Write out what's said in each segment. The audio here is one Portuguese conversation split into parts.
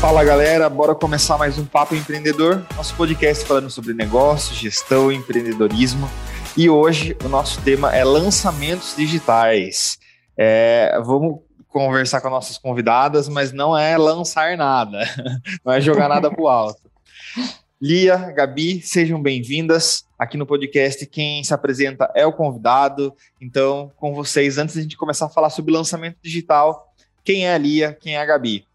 Fala galera, bora começar mais um Papo Empreendedor, nosso podcast falando sobre negócios, gestão empreendedorismo. E hoje o nosso tema é lançamentos digitais. É, vamos conversar com nossas convidadas, mas não é lançar nada, não é jogar nada para o alto. Lia, Gabi, sejam bem-vindas aqui no podcast. Quem se apresenta é o convidado. Então, com vocês, antes de a gente começar a falar sobre lançamento digital, quem é a Lia, quem é a Gabi?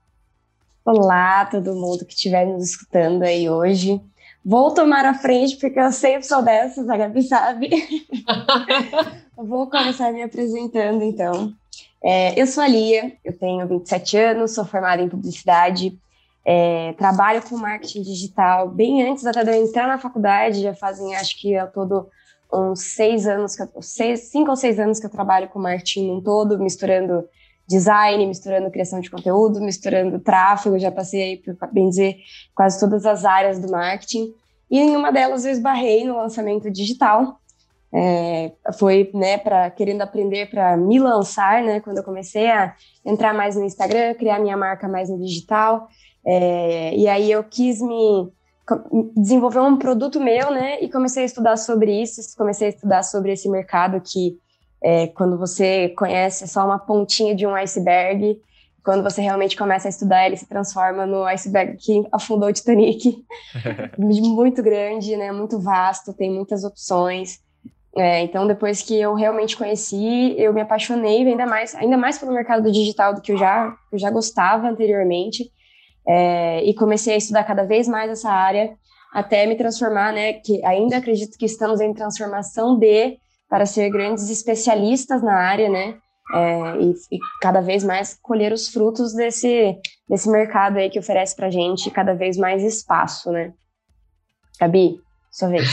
Olá, todo mundo que estiver nos escutando aí hoje. Vou tomar a frente, porque eu sempre sou dessas, a Gabi sabe. Vou começar me apresentando, então. É, eu sou a Lia, eu tenho 27 anos, sou formada em publicidade, é, trabalho com marketing digital bem antes até de eu entrar na faculdade, já fazem acho que ao todo uns seis anos, que eu, seis, cinco ou seis anos que eu trabalho com marketing um todo, misturando design, misturando criação de conteúdo, misturando tráfego, já passei aí por, bem dizer, quase todas as áreas do marketing. E em uma delas eu esbarrei no lançamento digital. É, foi, né, para querendo aprender para me lançar, né, quando eu comecei a entrar mais no Instagram, criar minha marca mais no digital. É, e aí eu quis me desenvolver um produto meu, né? E comecei a estudar sobre isso, comecei a estudar sobre esse mercado que é, quando você conhece só uma pontinha de um iceberg, quando você realmente começa a estudar, ele se transforma no iceberg que afundou o Titanic, muito grande, né? Muito vasto, tem muitas opções. É, então, depois que eu realmente conheci, eu me apaixonei ainda mais, ainda mais pelo mercado digital do que eu já, eu já gostava anteriormente é, e comecei a estudar cada vez mais essa área até me transformar, né, que ainda acredito que estamos em transformação de para ser grandes especialistas na área, né, é, e, e, cada vez mais colher os frutos desse, desse mercado aí que oferece para gente cada vez mais espaço, né. Gabi, sua vez.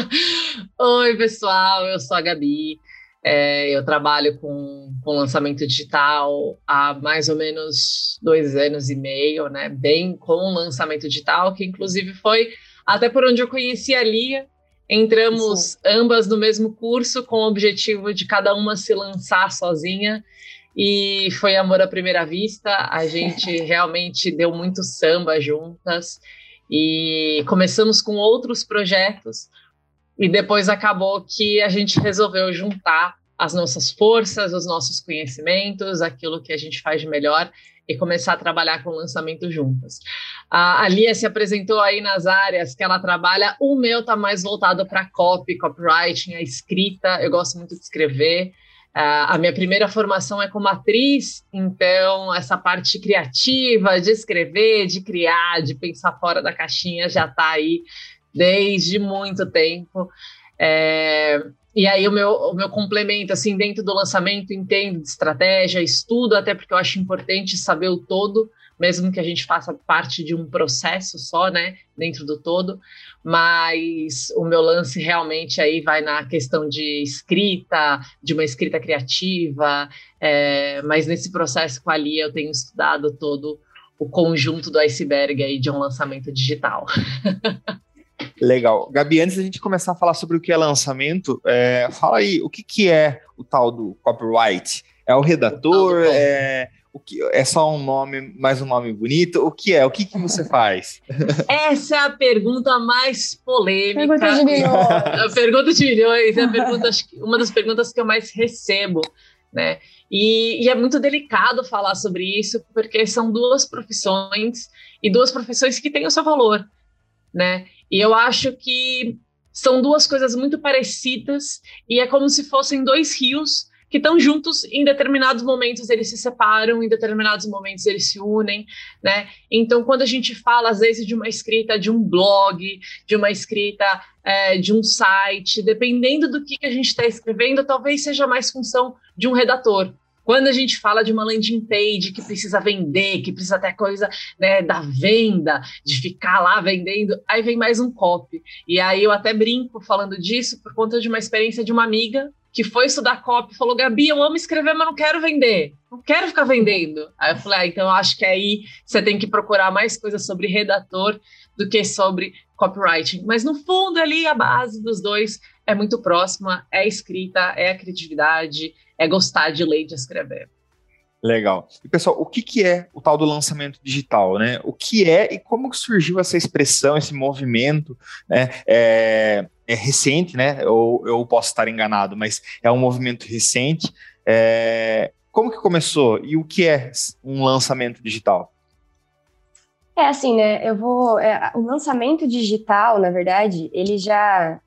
Oi, pessoal, eu sou a Gabi. É, eu trabalho com, com lançamento digital há mais ou menos dois anos e meio, né? Bem com lançamento digital, que inclusive foi até por onde eu conheci a Lia. Entramos Sim. ambas no mesmo curso com o objetivo de cada uma se lançar sozinha. E foi amor à primeira vista. A gente realmente deu muito samba juntas. E começamos com outros projetos, e depois acabou que a gente resolveu juntar as nossas forças, os nossos conhecimentos, aquilo que a gente faz de melhor e começar a trabalhar com lançamento juntas. A Lia se apresentou aí nas áreas que ela trabalha. O meu está mais voltado para copy, copywriting, a escrita. Eu gosto muito de escrever. A minha primeira formação é como atriz, então essa parte criativa de escrever, de criar, de pensar fora da caixinha já está aí desde muito tempo. É, e aí o meu, o meu complemento, assim, dentro do lançamento, entendo de estratégia, estudo, até porque eu acho importante saber o todo, mesmo que a gente faça parte de um processo só, né, dentro do todo, mas o meu lance realmente aí vai na questão de escrita, de uma escrita criativa, é, mas nesse processo com a Lia eu tenho estudado todo o conjunto do iceberg aí de um lançamento digital. Legal. Gabi, antes da gente começar a falar sobre o que é lançamento, é, fala aí, o que, que é o tal do copyright? É o redator? É, o que, é só um nome, mais um nome bonito? O que é? O que, que você faz? Essa é a pergunta mais polêmica. Pergunta de milhões. A pergunta de milhões é a pergunta, uma das perguntas que eu mais recebo, né? E, e, é muito delicado falar sobre isso, porque são duas profissões e duas profissões que têm o seu valor, né? E eu acho que são duas coisas muito parecidas e é como se fossem dois rios que estão juntos em determinados momentos eles se separam, em determinados momentos eles se unem, né? Então, quando a gente fala às vezes de uma escrita de um blog, de uma escrita é, de um site, dependendo do que, que a gente está escrevendo, talvez seja mais função de um redator, quando a gente fala de uma landing page que precisa vender, que precisa ter coisa né, da venda, de ficar lá vendendo, aí vem mais um copy. E aí eu até brinco falando disso por conta de uma experiência de uma amiga que foi estudar copy e falou: Gabi, eu amo escrever, mas não quero vender. Não quero ficar vendendo. Aí eu falei: ah, então acho que aí você tem que procurar mais coisas sobre redator do que sobre copywriting. Mas no fundo, ali, a base dos dois é muito próxima: é a escrita, é a criatividade, é gostar de ler e de escrever. Legal. E pessoal, o que, que é o tal do lançamento digital, né? O que é e como que surgiu essa expressão, esse movimento, né? É, é recente, né? Ou eu posso estar enganado, mas é um movimento recente. É, como que começou e o que é um lançamento digital? É assim, né? Eu vou. É, o lançamento digital, na verdade, ele já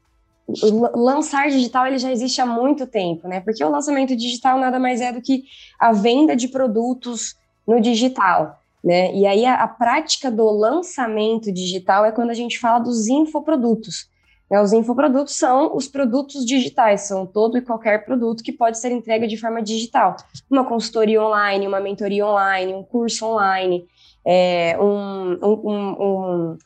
lançar digital ele já existe há muito tempo, né? Porque o lançamento digital nada mais é do que a venda de produtos no digital, né? E aí a, a prática do lançamento digital é quando a gente fala dos infoprodutos. Né? Os infoprodutos são os produtos digitais, são todo e qualquer produto que pode ser entregue de forma digital. Uma consultoria online, uma mentoria online, um curso online, é, um, um, um, um,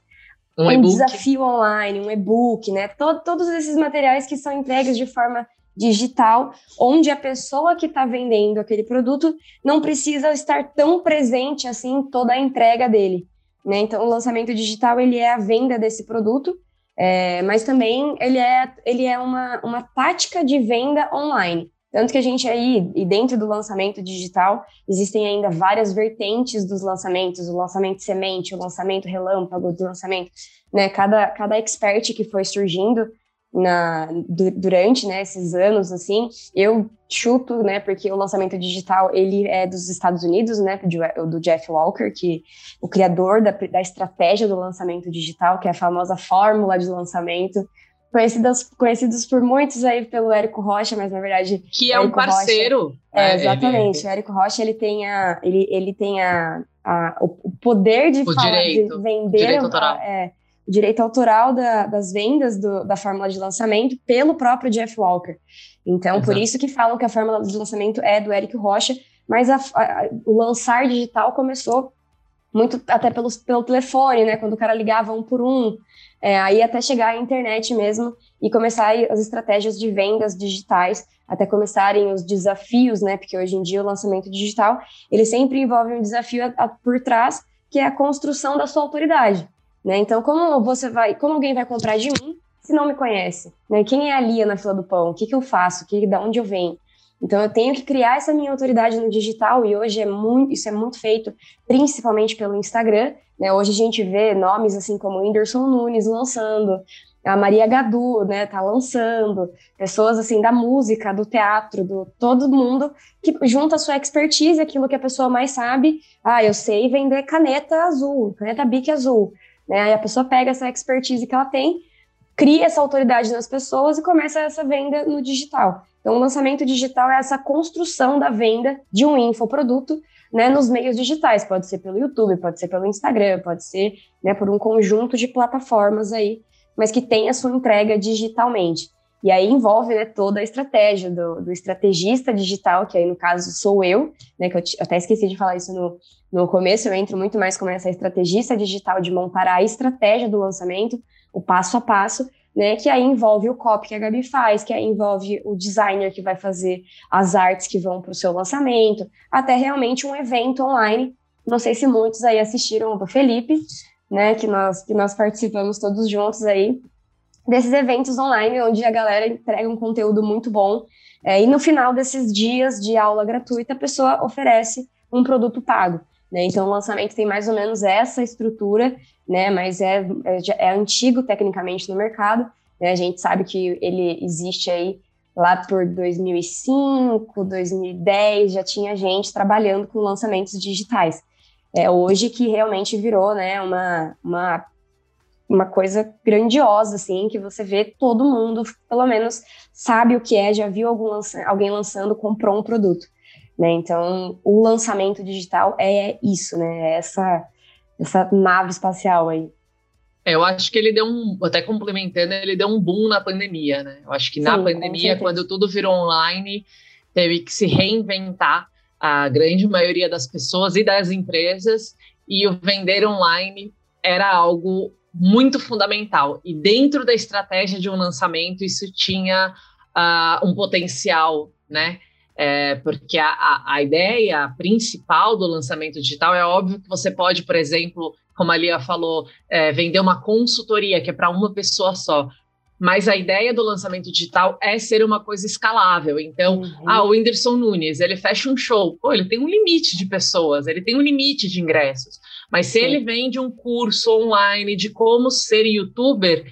um desafio online, um e-book, né? Todo, todos esses materiais que são entregues de forma digital, onde a pessoa que está vendendo aquele produto não precisa estar tão presente assim toda a entrega dele. Né? Então, o lançamento digital ele é a venda desse produto, é, mas também ele é, ele é uma, uma tática de venda online. Tanto que a gente aí, e dentro do lançamento digital, existem ainda várias vertentes dos lançamentos, o lançamento semente, o lançamento relâmpago, do lançamento, né? Cada, cada expert que foi surgindo na, durante né, esses anos, assim, eu chuto, né, porque o lançamento digital, ele é dos Estados Unidos, né, do, Jeff Walker, que o criador da, da estratégia do lançamento digital, que é a famosa fórmula de lançamento, conhecidos, conhecidos por muitos aí pelo Érico Rocha, mas na verdade. Que é um parceiro. Rocha, é, exatamente. Ele... O Érico Rocha ele tem, a, ele, ele tem a, a o poder de, o falar, direito, de vender. Direito autoral. É, o direito autoral da, das vendas do, da fórmula de lançamento pelo próprio Jeff Walker. Então, Exato. por isso que falam que a fórmula de lançamento é do Érico Rocha, mas a, a, o lançar digital começou muito até pelo, pelo telefone, né? Quando o cara ligava um por um, é, aí até chegar à internet mesmo e começar as estratégias de vendas digitais, até começarem os desafios, né? Porque hoje em dia o lançamento digital ele sempre envolve um desafio a, a, por trás, que é a construção da sua autoridade, né? Então, como você vai, como alguém vai comprar de mim se não me conhece, né? Quem é a Lia na fila do pão? O que, que eu faço? Que, da onde eu venho? Então eu tenho que criar essa minha autoridade no digital e hoje é muito, isso é muito feito principalmente pelo Instagram. Né? Hoje a gente vê nomes assim como Whindersson Nunes lançando, a Maria Gadu, né, tá lançando, pessoas assim da música, do teatro, do todo mundo que junta a sua expertise, aquilo que a pessoa mais sabe. Ah, eu sei vender caneta azul, caneta Bic azul, né? Aí a pessoa pega essa expertise que ela tem, cria essa autoridade nas pessoas e começa essa venda no digital. Então, o lançamento digital é essa construção da venda de um infoproduto né, nos meios digitais. Pode ser pelo YouTube, pode ser pelo Instagram, pode ser né, por um conjunto de plataformas aí, mas que tem a sua entrega digitalmente. E aí envolve né, toda a estratégia do, do, estrategista digital, que aí no caso sou eu, né, que eu, até esqueci de falar isso no, no começo, eu entro muito mais como essa estrategista digital de montar a estratégia do lançamento, o passo a passo, né? Que aí envolve o copy que a Gabi faz, que aí envolve o designer que vai fazer as artes que vão para o seu lançamento, até realmente um evento online. Não sei se muitos aí assistiram do Felipe, né? Que nós, que nós participamos todos juntos aí desses eventos online, onde a galera entrega um conteúdo muito bom. É, e no final desses dias de aula gratuita, a pessoa oferece um produto pago. Né? Então, o lançamento tem mais ou menos essa estrutura, né? mas é, é, é antigo tecnicamente no mercado. Né? A gente sabe que ele existe aí lá por 2005, 2010, já tinha gente trabalhando com lançamentos digitais. É hoje que realmente virou né, uma, uma, uma coisa grandiosa, assim, que você vê todo mundo, pelo menos, sabe o que é, já viu algum lança, alguém lançando, comprou um produto. Né? Então, o lançamento digital é isso, né? É essa, essa nave espacial aí. É, eu acho que ele deu um, até complementando, ele deu um boom na pandemia, né? Eu acho que Sim, na pandemia, quando tudo virou online, teve que se reinventar a grande maioria das pessoas e das empresas, e o vender online era algo muito fundamental. E dentro da estratégia de um lançamento, isso tinha uh, um potencial, né? É, porque a, a, a, ideia principal do lançamento digital é óbvio que você pode, por exemplo, como a Lia falou, é, vender uma consultoria que é para uma pessoa só. mas a ideia do lançamento digital é ser uma coisa escalável. Então, uhum. ah, o Whindersson Nunes, ele fecha um show, pô, ele tem um limite de pessoas, ele tem um limite de ingressos. Mas se Sim. ele vende um curso online de como ser youtuber,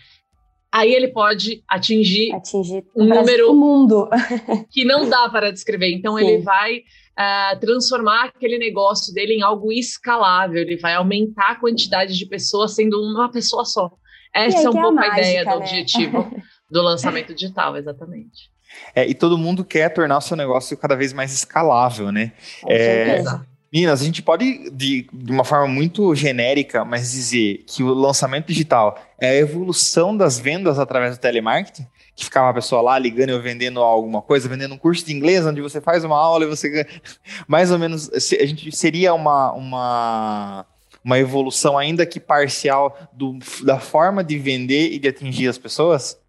aí ele pode atingir, atingir um número mundo que não dá para descrever. Então, Sim. ele vai uh, transformar aquele negócio dele em algo escalável, ele vai aumentar a quantidade de pessoas sendo uma pessoa só. Essa é um pouco a, mágica, a ideia do né? objetivo do lançamento digital, exatamente. É, e todo mundo quer tornar o seu negócio cada vez mais escalável, né? É, Meninas, a gente pode, de, de, uma forma muito genérica, mas dizer que o lançamento digital é a evolução das vendas através do telemarketing? Que ficava a pessoa lá ligando ou vendendo alguma coisa, vendendo um curso de inglês, onde você faz uma aula e você ganha. Mais ou menos, a gente seria uma, uma uma evolução, ainda que parcial, do, da forma de vender e de atingir as pessoas?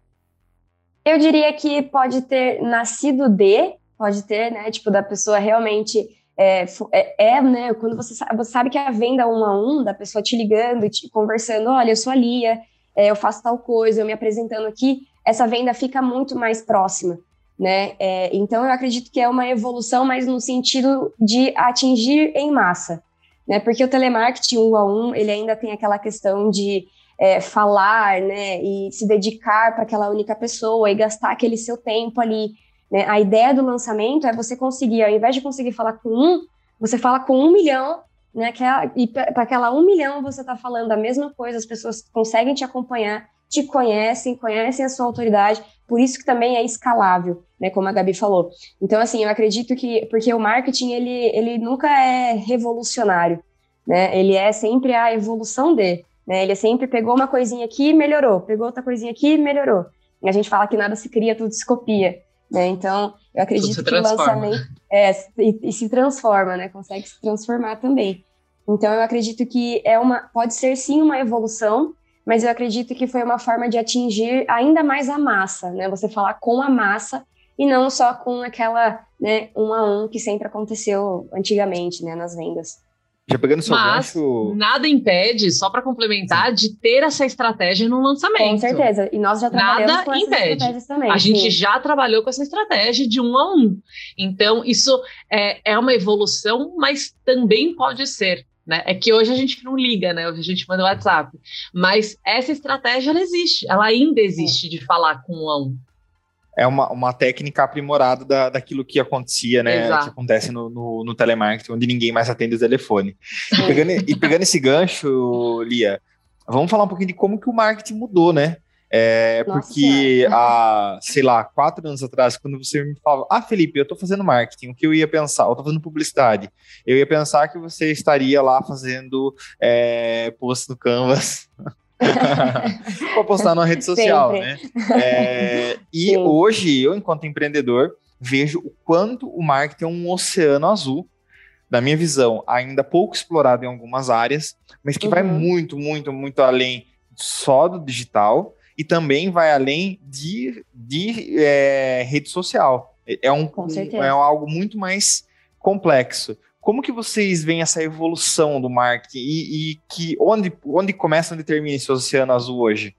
Eu diria que pode ter nascido de, pode ter, né? Tipo, da pessoa realmente. É, é, é, né? Quando você sabe, você sabe que é a venda um a um, da pessoa te ligando, te conversando, olha, eu sou a Lia, é, eu faço tal coisa, eu me apresentando aqui, essa venda fica muito mais próxima, né? É, então eu acredito que é uma evolução, mas no sentido de atingir em massa né? Porque o telemarketing um a um, ele ainda tem aquela questão de é, falar, né? E se dedicar para aquela única pessoa e gastar aquele seu tempo ali. Né? A ideia do lançamento é você conseguir, ao invés de conseguir falar com um, você fala com um milhão, né? Que é, e para aquela um milhão você está falando a mesma coisa, as pessoas conseguem te acompanhar, te conhecem, conhecem a sua autoridade, por isso que também é escalável, né, como a Gabi falou. Então, assim, eu acredito que, porque o marketing, ele, ele nunca é revolucionário, né, ele é sempre a evolução de, né, ele sempre pegou uma coisinha aqui melhorou, pegou outra coisinha aqui melhorou. A gente fala que nada se cria, tudo se copia, né, então eu acredito que o lançamento é, e, e se transforma, né, consegue se transformar também. Então eu acredito que é uma, pode ser sim uma evolução, mas eu acredito que foi uma forma de atingir ainda mais a massa, né? Você falar com a massa e não só com aquela, né, um a um que sempre aconteceu antigamente, né, nas vendas. Já pegando seu Mas gancho... nada impede, só para complementar, de ter essa estratégia no lançamento. Com certeza. E nós já trabalhamos nada com impede. estratégias também. A sim. gente já trabalhou com essa estratégia de um a um. Então, isso é, é uma evolução, mas também pode ser né? É que hoje a gente não liga, né? Hoje a gente manda o WhatsApp. Mas essa estratégia ela existe, ela ainda existe de falar com um a um. É uma, uma técnica aprimorada da, daquilo que acontecia, né? Exato. Que acontece no, no, no, telemarketing, onde ninguém mais atende o telefone. E pegando, e pegando esse gancho, Lia, vamos falar um pouquinho de como que o marketing mudou, né? É, Nossa, porque há, sei lá, quatro anos atrás, quando você me falava, ah, Felipe, eu estou fazendo marketing, o que eu ia pensar? Eu estou fazendo publicidade. Eu ia pensar que você estaria lá fazendo é, post no Canvas. para postar na rede social, Sempre. né? É, e Sim. hoje, eu, enquanto empreendedor, vejo o quanto o marketing é um oceano azul, na minha visão, ainda pouco explorado em algumas áreas, mas que uhum. vai muito, muito, muito além só do digital e também vai além de, de é, rede social. É, é um, é algo muito mais complexo. Como que vocês veem essa evolução do marketing e, e que onde, onde começa e termina esse oceano azul hoje?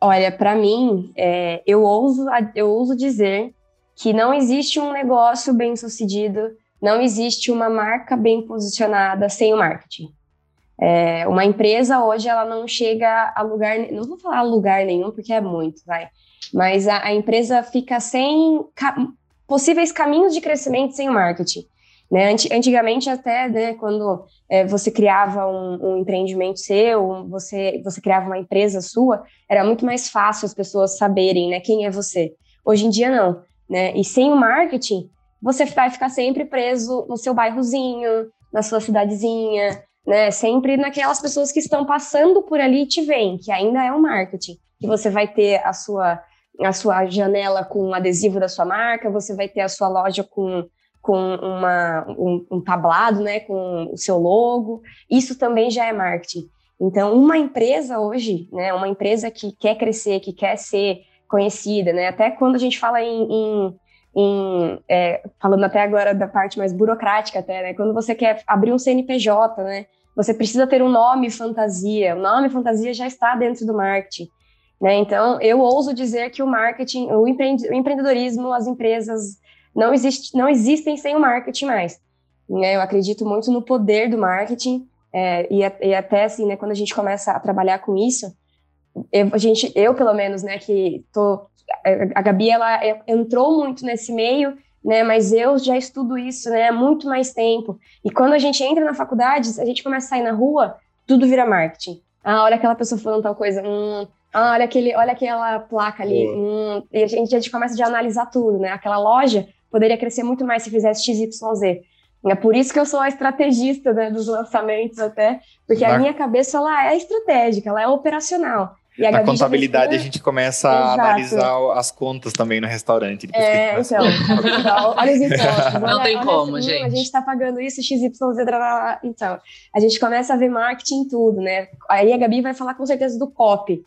Olha, para mim, é, eu, ouso, eu ouso dizer que não existe um negócio bem sucedido, não existe uma marca bem posicionada sem o marketing. É, uma empresa hoje ela não chega a lugar, não vou falar lugar nenhum porque é muito, vai, mas a, a empresa fica sem ca possíveis caminhos de crescimento sem o marketing. Né? Antigamente até, né, quando é, você criava um, um, empreendimento seu, você, você criava uma empresa sua, era muito mais fácil as pessoas saberem, né, quem é você. Hoje em dia não, né? E sem o marketing, você vai ficar sempre preso no seu bairrozinho, na sua cidadezinha, né? Sempre naquelas pessoas que estão passando por ali e te veem, que ainda é o marketing. Que você vai ter a sua, a sua janela com um adesivo da sua marca, você vai ter a sua loja com, com uma, um, um tablado, né? Com o seu logo. Isso também já é marketing. Então, uma empresa hoje, né? Uma empresa que quer crescer, que quer ser conhecida, né? Até quando a gente fala em, em em, é, falando até agora da parte mais burocrática até, né? Quando você quer abrir um CNPJ, né? Você precisa ter um nome fantasia. O nome fantasia já está dentro do marketing. Né? Então, eu ouso dizer que o marketing, o, empreendedorismo, as empresas não, existe, não existem sem o marketing mais. Né? Eu acredito muito no poder do marketing é, e, e, até assim, né, quando a gente começa a trabalhar com isso, eu, a gente, eu pelo menos, né, que tô, a Gabi ela entrou muito nesse meio, né, mas eu já estudo isso, né, há muito mais tempo. E quando a gente entra na faculdade, a gente começa a sair na rua, tudo vira marketing. Ah, olha aquela pessoa falando tal coisa. Hum, ah, olha, aquele, olha aquela placa ali. Hum, e a gente, a gente começa a analisar tudo, né? Aquela loja poderia crescer muito mais se fizesse XYZ. É por isso que eu sou a estrategista né, dos lançamentos até, porque a minha cabeça ela é estratégica, ela é operacional. E a Na contabilidade a gente começa Exato. a analisar as contas também no restaurante. É, então, olha os impostos. Não olha, tem olha como, assim, gente. A gente está pagando isso, XYZ, então. A gente começa a ver marketing em tudo, né? Aí a Gabi vai falar com certeza do copy.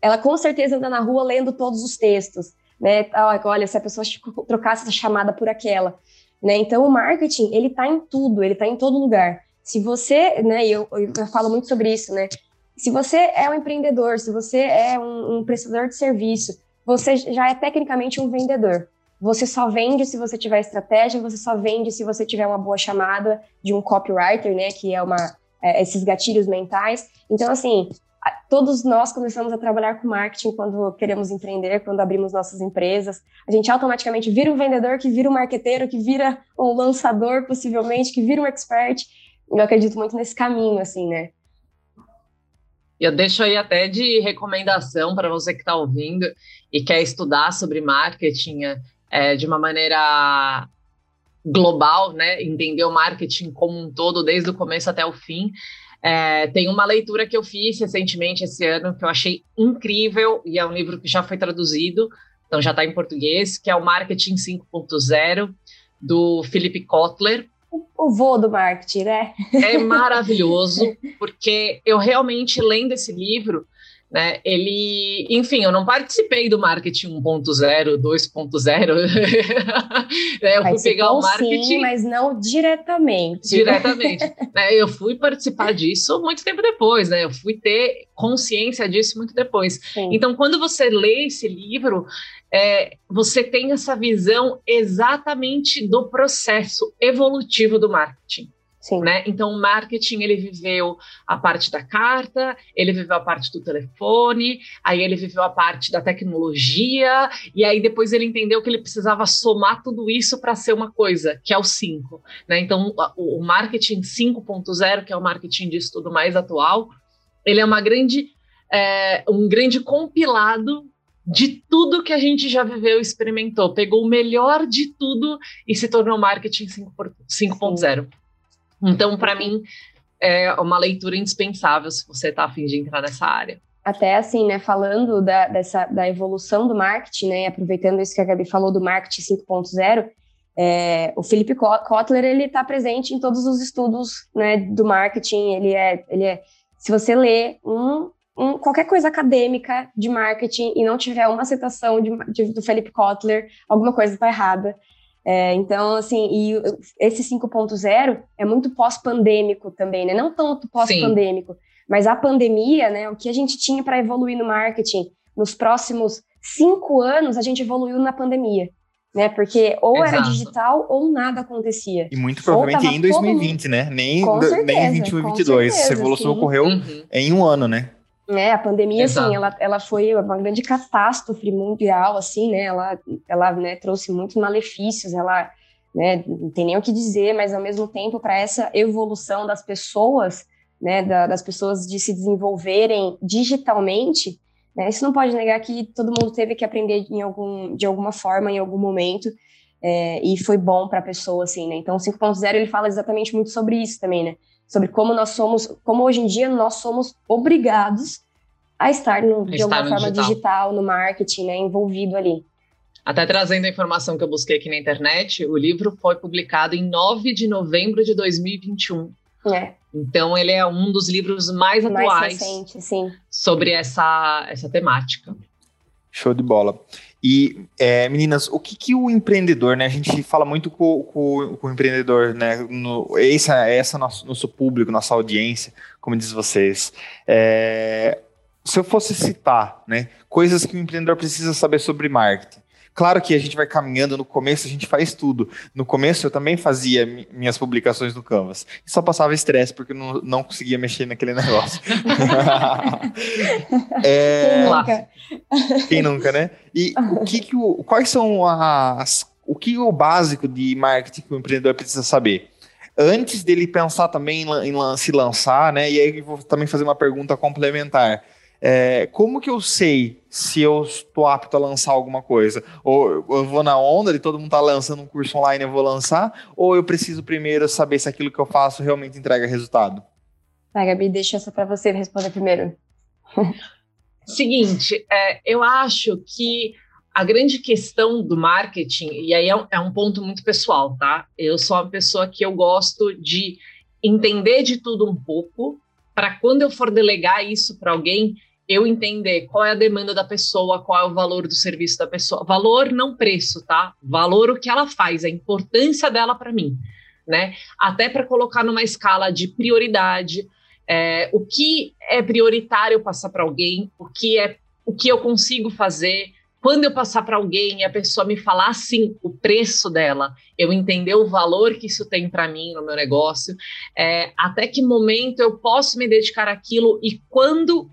Ela com certeza anda na rua lendo todos os textos, né? Olha, se a pessoa trocasse essa chamada por aquela. Né? Então, o marketing, ele está em tudo, ele está em todo lugar. Se você, né, eu, eu falo muito sobre isso, né? Se você é um empreendedor, se você é um, um prestador de serviço, você já é tecnicamente um vendedor. Você só vende se você tiver estratégia, você só vende se você tiver uma boa chamada de um copywriter, né? Que é uma é, esses gatilhos mentais. Então, assim, todos nós começamos a trabalhar com marketing quando queremos empreender, quando abrimos nossas empresas. A gente automaticamente vira um vendedor, que vira um marqueteiro, que vira um lançador, possivelmente, que vira um expert. Eu acredito muito nesse caminho, assim, né? Eu deixo aí até de recomendação para você que está ouvindo e quer estudar sobre marketing é, de uma maneira global, né? Entender o marketing como um todo, desde o começo até o fim. É, tem uma leitura que eu fiz recentemente esse ano que eu achei incrível e é um livro que já foi traduzido, então já está em português, que é o Marketing 5.0 do Philip Kotler. O vô do marketing, né? É maravilhoso, porque eu realmente lendo esse livro, né? Ele, enfim, eu não participei do marketing 1.0, 2.0. né, eu fui pegar o marketing, sim, mas não diretamente. Diretamente. né, eu fui participar disso muito tempo depois, né? Eu fui ter consciência disso muito depois. Sim. Então, quando você lê esse livro, é, você tem essa visão exatamente do processo evolutivo do marketing. Sim. Né? Então, o marketing, ele viveu a parte da carta, ele viveu a parte do telefone, aí ele viveu a parte da tecnologia, e aí depois ele entendeu que ele precisava somar tudo isso para ser uma coisa, que é o 5. Né? Então, o, o marketing 5.0, que é o marketing de estudo mais atual, ele é uma grande, é, um grande compilado de tudo que a gente já viveu e experimentou. Pegou o melhor de tudo e se tornou marketing 5.0. Então, para mim, é uma leitura indispensável se você está afim de entrar nessa área. Até assim, né, falando da, dessa, da evolução do marketing, né, aproveitando isso que a Gabi falou do marketing 5.0, é, o Felipe Kotler, ele está presente em todos os estudos, né, do marketing, ele é, ele é, se você lê um, um, qualquer coisa acadêmica de marketing e não tiver uma citação de, de, do Felipe Kotler, alguma coisa está errada. É, então, assim, e esse 5.0 é muito pós-pandêmico também, né? Não tanto pós-pandêmico, mas a pandemia, né? O que a gente tinha para evoluir no marketing nos próximos cinco anos, a gente evoluiu na pandemia. Né, porque ou Exato. era digital ou nada acontecia. E muito provavelmente em 2020, né? Nem, certeza, nem em 2021 e 2022. Essa evolução sim. ocorreu uhum. em um ano, né? É, a pandemia, assim, Exato. assim, ela, ela foi uma grande catástrofe mundial, assim, né, ela, ela né, trouxe muitos malefícios, ela, né, não tem nem o que dizer, mas ao mesmo tempo, para essa evolução das pessoas, né, da, das pessoas de se desenvolverem digitalmente, né, isso não pode negar que todo mundo teve que aprender em algum, de alguma forma, em algum momento, é, e foi bom para a pessoa, assim, né, então o 5.0, ele fala exatamente muito sobre isso também, né, sobre como nós somos, como hoje em dia nós somos obrigados a estar no, de estar alguma forma digital. digital. no marketing, né, envolvido ali. Até trazendo a informação que eu busquei aqui na internet, o livro foi publicado em 9 de novembro de 2021. É. Então ele é um dos livros mais, mais atuais recente, sobre essa, essa temática. Show de bola. E, é, meninas, o que, que o empreendedor, né? A gente fala muito com, com, com o empreendedor, né? No, essa essa nosso, nosso público, nossa audiência, como diz vocês. É, se eu fosse citar, né, coisas que o empreendedor precisa saber sobre marketing. Claro que a gente vai caminhando, no começo a gente faz tudo. No começo eu também fazia minhas publicações no Canvas. E só passava estresse porque não, não conseguia mexer naquele negócio. é... Quem nunca? Quem nunca, né? E o que, que o, quais são as. O que é o básico de marketing que o empreendedor precisa saber? Antes dele pensar também em, em se lançar, né? E aí eu vou também fazer uma pergunta complementar é, como que eu sei se eu estou apto a lançar alguma coisa? Ou eu vou na onda de todo mundo está lançando um curso online, eu vou lançar? Ou eu preciso primeiro saber se aquilo que eu faço realmente entrega resultado? Tá, Gabi, deixa essa para você responder primeiro. Seguinte, é, eu acho que a grande questão do marketing, e aí é um, é um ponto muito pessoal, tá? Eu sou uma pessoa que eu gosto de entender de tudo um pouco, para quando eu for delegar isso para alguém, eu entender qual é a demanda da pessoa, qual é o valor do serviço da pessoa. Valor não preço, tá? Valor o que ela faz, a importância dela para mim, né? Até para colocar numa escala de prioridade, é, o que é prioritário passar para alguém, o que é o que eu consigo fazer. Quando eu passar para alguém e a pessoa me falar assim o preço dela, eu entender o valor que isso tem para mim no meu negócio, é, até que momento eu posso me dedicar àquilo e quando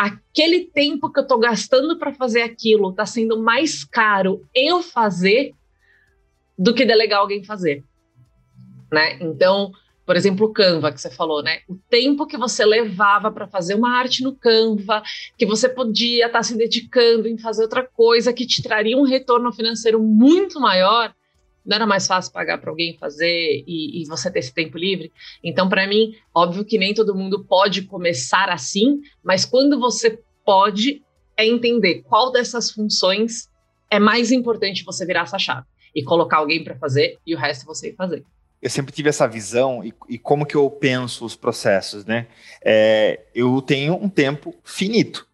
aquele tempo que eu estou gastando para fazer aquilo está sendo mais caro eu fazer do que delegar alguém fazer, né? Então, por exemplo, o Canva que você falou, né? O tempo que você levava para fazer uma arte no Canva, que você podia estar tá se dedicando em fazer outra coisa que te traria um retorno financeiro muito maior, não era mais fácil pagar para alguém fazer e, e, você ter esse tempo livre? Então, para mim, óbvio que nem todo mundo pode começar assim, mas quando você pode, é entender qual dessas funções é mais importante você virar essa chave e colocar alguém para fazer e o resto você fazer. Eu sempre tive essa visão e, e como que eu penso os processos, né? É, eu tenho um tempo finito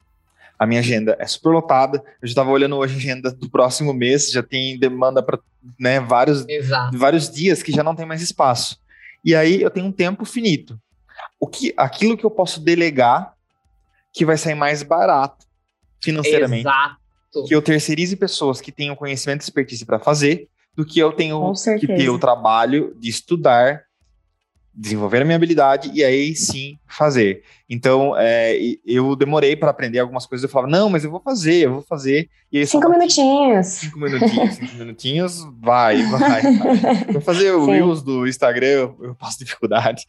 a minha agenda é super lotada. Eu já estava olhando hoje a agenda do próximo mês, já tem demanda para né, vários, vários dias que já não tem mais espaço. E aí eu tenho um tempo finito. O que, aquilo que eu posso delegar que vai sair mais barato financeiramente. Exato. Que eu terceirize pessoas que tenham conhecimento e expertise para fazer, do que eu tenho que ter o trabalho de estudar desenvolver a minha habilidade e aí sim fazer. Então, é, eu demorei para aprender algumas coisas. Eu falava, não, mas eu vou fazer, eu vou fazer. E aí, cinco minutinhos. Cinco minutinhos, cinco minutinhos, vai, vai. vai. Vou fazer o Reels do Instagram, eu passo dificuldade.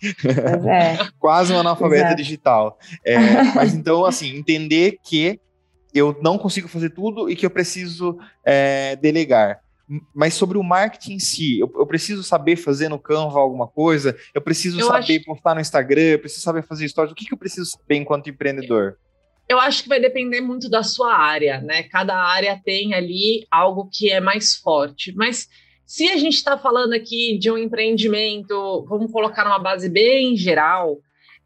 É. Quase um analfabeta digital. É, mas então, assim, entender que eu não consigo fazer tudo e que eu preciso é, delegar mas sobre o marketing em si, eu, eu, preciso saber fazer no Canva alguma coisa, eu preciso eu saber acho... postar no Instagram, eu preciso saber fazer stories. O que, que eu preciso saber enquanto empreendedor? Eu acho que vai depender muito da sua área, né? Cada área tem ali algo que é mais forte. Mas se a gente está falando aqui de um empreendimento, vamos colocar numa base bem geral,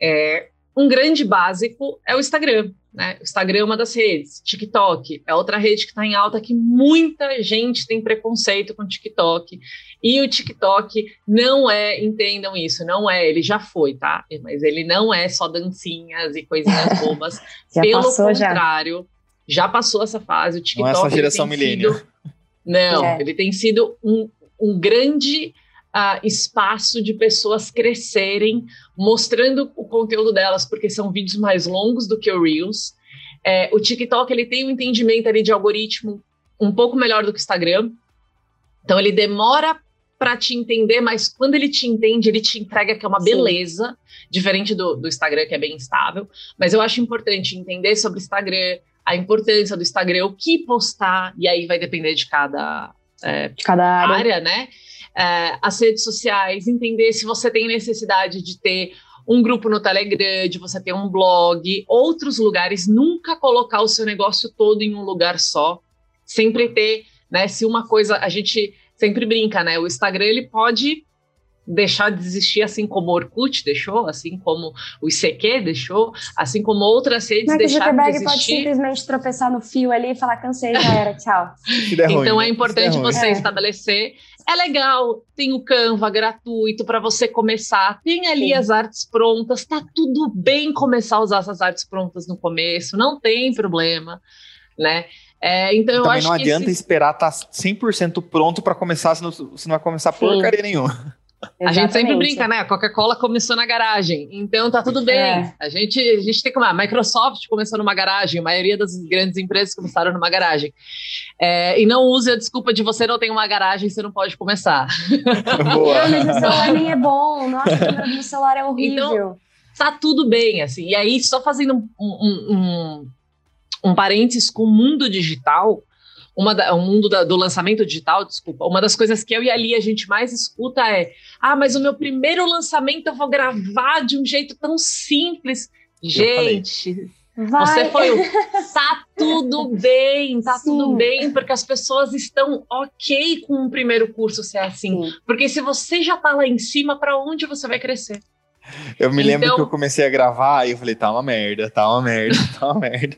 é, um grande básico é o Instagram. Né? O Instagram é uma das redes, TikTok é outra rede que está em alta, que muita gente tem preconceito com o TikTok. E o TikTok não é, entendam isso, não é, ele já foi, tá? Mas ele não é só dancinhas e coisinhas bobas. Pelo contrário, já. já. passou essa fase. O TikTok. Não é essa geração milênio. Não, é. ele tem sido um, um grande uh, espaço de pessoas crescerem, mostrando o conteúdo delas, porque são vídeos mais longos do que o Reels. É, o TikTok ele tem um entendimento ali de algoritmo um pouco melhor do que o Instagram. Então ele demora para te entender, mas quando ele te entende, ele te entrega que é uma Sim. beleza, diferente do, do Instagram, que é bem instável. Mas eu acho importante entender sobre o Instagram, a importância do Instagram, o que postar, e aí vai depender de cada, é, de cada área. área, né? É, as redes sociais, entender se você tem necessidade de ter um grupo no Telegram, de você ter um blog, outros lugares, nunca colocar o seu negócio todo em um lugar só, sempre ter, né, se uma coisa, a gente sempre brinca, né, o Instagram ele pode deixar de existir, assim como o Orkut deixou, assim como o ICQ deixou, assim como outras redes Mas deixaram de existir. pode simplesmente tropeçar no fio ali e falar cansei, já era, tchau. então ruim, é importante você é. estabelecer É legal, tem o Canva gratuito para você começar, tem ali Sim. as artes prontas, tá tudo bem começar a usar essas artes prontas no começo, não tem problema, né? É, então eu Também acho não adianta esse... esperar estar tá 100% pronto para começar, senão você não vai começar Sim. porcaria nenhuma. Exatamente. A gente sempre brinca, né? A Coca-Cola começou na garagem, então tá tudo bem. É. A, gente, a gente tem que. A Microsoft começou numa garagem, a maioria das grandes empresas começaram numa garagem. É, e não use a desculpa de você não tem uma garagem, você não pode começar. Boa. Não, mas o celular nem é bom. Nossa, o celular é horrível. Então, tá tudo bem, assim. E aí, só fazendo um, um, um, um parênteses com o mundo digital uma da, o mundo da, do lançamento digital, desculpa, uma das coisas que eu e a Lia a gente mais escuta é: ah, mas o meu primeiro lançamento eu vou gravar de um jeito tão simples. Gente, Vai. Você foi o. Tá tudo bem, tá Sim. tudo bem, porque as pessoas estão ok com o primeiro curso ser assim. Sim. Porque se você já tá lá em cima, para onde você vai crescer? Eu me lembro então que eu comecei a gravar e eu falei, tá uma merda, tá uma merda, tá uma merda.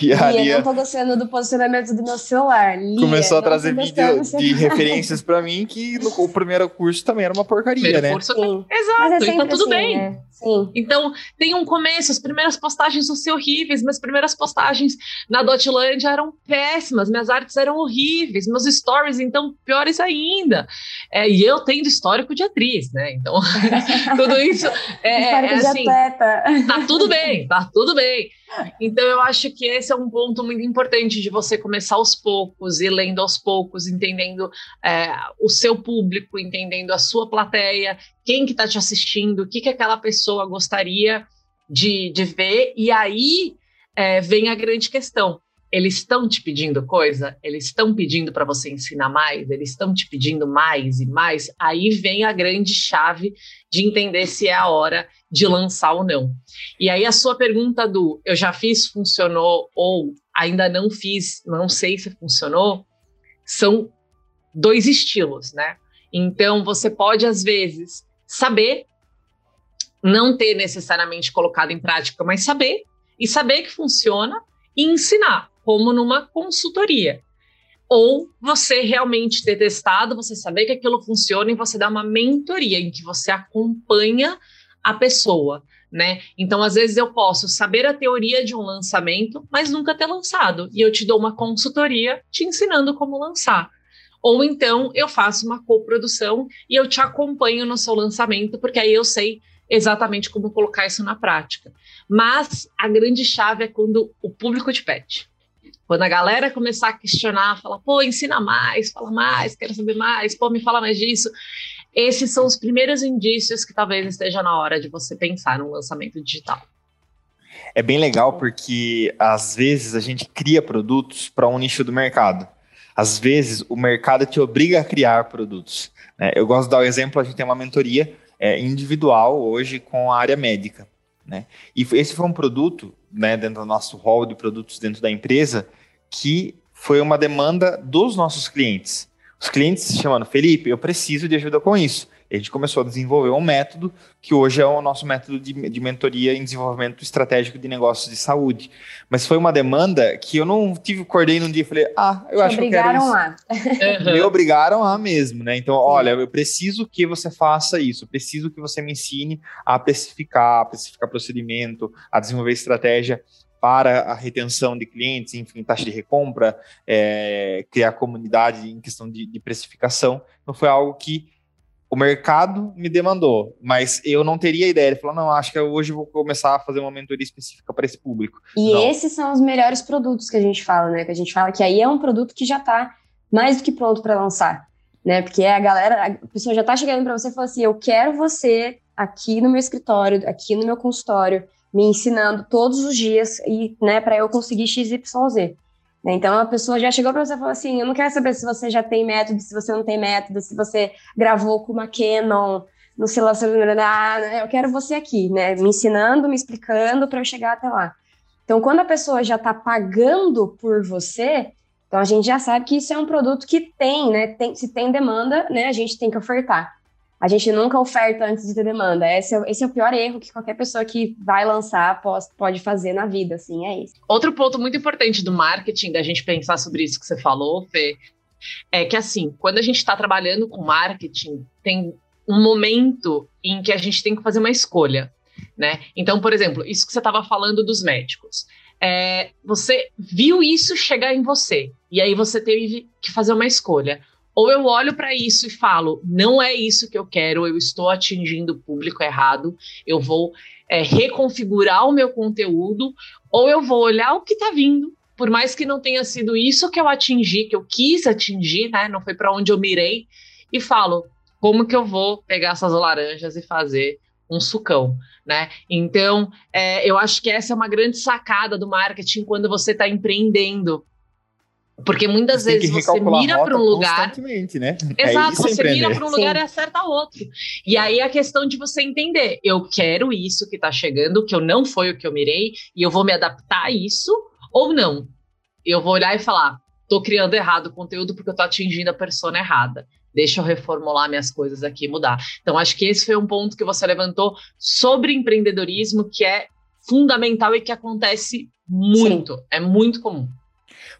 E a Lia, não tô gostando do posicionamento do meu celular. Lia, começou a trazer vídeo de referências para mim que no, o primeiro curso também era uma porcaria, né? Curso, Sim. Exato, é então tudo assim, bem. Né? Sim. Então, tem um começo, as primeiras postagens vão ser horríveis, minhas primeiras postagens na Dotland eram péssimas, minhas artes eram horríveis, meus stories, então, piores ainda. É, e eu tendo histórico de atriz, né? Então, tudo isso é, é assim, tá tudo bem, tá tudo bem. Então, eu acho que esse é um ponto muito importante de você começar aos poucos, ir lendo aos poucos, entendendo é, o seu público, entendendo a sua plateia, quem que está te assistindo, o que, que aquela pessoa gostaria de, de ver, e aí é, vem a grande questão. Eles estão te pedindo coisa? Eles estão pedindo para você ensinar mais? Eles estão te pedindo mais e mais? Aí vem a grande chave de entender se é a hora de lançar ou não. E aí a sua pergunta do eu já fiz, funcionou ou ainda não fiz, não sei se funcionou, são dois estilos, né? Então você pode às vezes saber não ter necessariamente colocado em prática, mas saber e saber que funciona e ensinar, como numa consultoria. Ou você realmente ter testado, você saber que aquilo funciona e você dá uma mentoria em que você acompanha a pessoa, né? Então, às vezes eu posso saber a teoria de um lançamento, mas nunca ter lançado, e eu te dou uma consultoria te ensinando como lançar. Ou então eu faço uma coprodução e eu te acompanho no seu lançamento, porque aí eu sei exatamente como colocar isso na prática. Mas a grande chave é quando o público te pede. Quando a galera começar a questionar, falar, pô, ensina mais, fala mais, quero saber mais, pô, me fala mais disso esses são os primeiros indícios que talvez esteja na hora de você pensar no lançamento digital. É bem legal porque às vezes a gente cria produtos para um nicho do mercado. Às vezes o mercado te obriga a criar produtos. Né? Eu gosto de dar o um exemplo: a gente tem uma mentoria é, individual hoje com a área médica. Né? E esse foi um produto né, dentro do nosso hall de produtos dentro da empresa que foi uma demanda dos nossos clientes os clientes se chamando Felipe, eu preciso de ajuda com isso. E a gente começou a desenvolver um método que hoje é o nosso método de, de mentoria em desenvolvimento estratégico de negócios de saúde. Mas foi uma demanda que eu não tive, acordei num dia e falei, ah, eu Te acho que eu quero isso. lá. Me obrigaram a mesmo, né? Então, Sim. olha, eu preciso que você faça isso, eu preciso que você me ensine a especificar, a especificar procedimento, a desenvolver estratégia para a retenção de clientes, enfim, taxa de recompra, é, criar comunidade em questão de, de precificação. Então, foi algo que o mercado me demandou, mas eu não teria ideia. Ele falou: não, acho que hoje eu vou começar a fazer uma mentoria específica para esse público. E não. esses são os melhores produtos que a gente fala, né? Que a gente fala que aí é um produto que já está mais do que pronto para lançar, né? Porque a galera, a pessoa já está chegando para você e fala assim: eu quero você aqui no meu escritório, aqui no meu consultório me ensinando todos os dias e, né, para eu conseguir XYZ. Né? Então a pessoa já chegou para você e falou assim: eu não quero saber se você já tem método, se você não tem método, se você gravou com uma Canon, no celular, eu quero você aqui, né? Me ensinando, me explicando para eu chegar até lá. Então, quando a pessoa já está pagando por você, então a gente já sabe que isso é um produto que tem, né? Tem, se tem demanda, né? A gente tem que ofertar. A gente nunca oferta antes de ter demanda. Esse é, esse é o pior erro que qualquer pessoa que vai lançar pode fazer na vida, assim, é isso. Outro ponto muito importante do marketing, da gente pensar sobre isso que você falou, Fê, é que assim, quando a gente está trabalhando com marketing, tem um momento em que a gente tem que fazer uma escolha, né? Então, por exemplo, isso que você estava falando dos médicos. É, você viu isso chegar em você, e aí você teve que fazer uma escolha. Ou eu olho para isso e falo, não é isso que eu quero, eu estou atingindo o público errado, eu vou é, reconfigurar o meu conteúdo, ou eu vou olhar o que está vindo, por mais que não tenha sido isso que eu atingi, que eu quis atingir, né? Não foi para onde eu mirei, e falo, como que eu vou pegar essas laranjas e fazer um sucão, né? Então, é, eu acho que essa é uma grande sacada do marketing quando você está empreendendo. Porque muitas você vezes você mira para um lugar. Né? É Exato, é você mira para um lugar Sim. e acerta outro. E aí a questão de você entender: eu quero isso que está chegando, que eu não foi o que eu mirei, e eu vou me adaptar a isso, ou não. Eu vou olhar e falar: tô criando errado o conteúdo porque eu tô atingindo a persona errada. Deixa eu reformular minhas coisas aqui e mudar. Então, acho que esse foi um ponto que você levantou sobre empreendedorismo, que é fundamental e que acontece muito. Sim. É muito comum.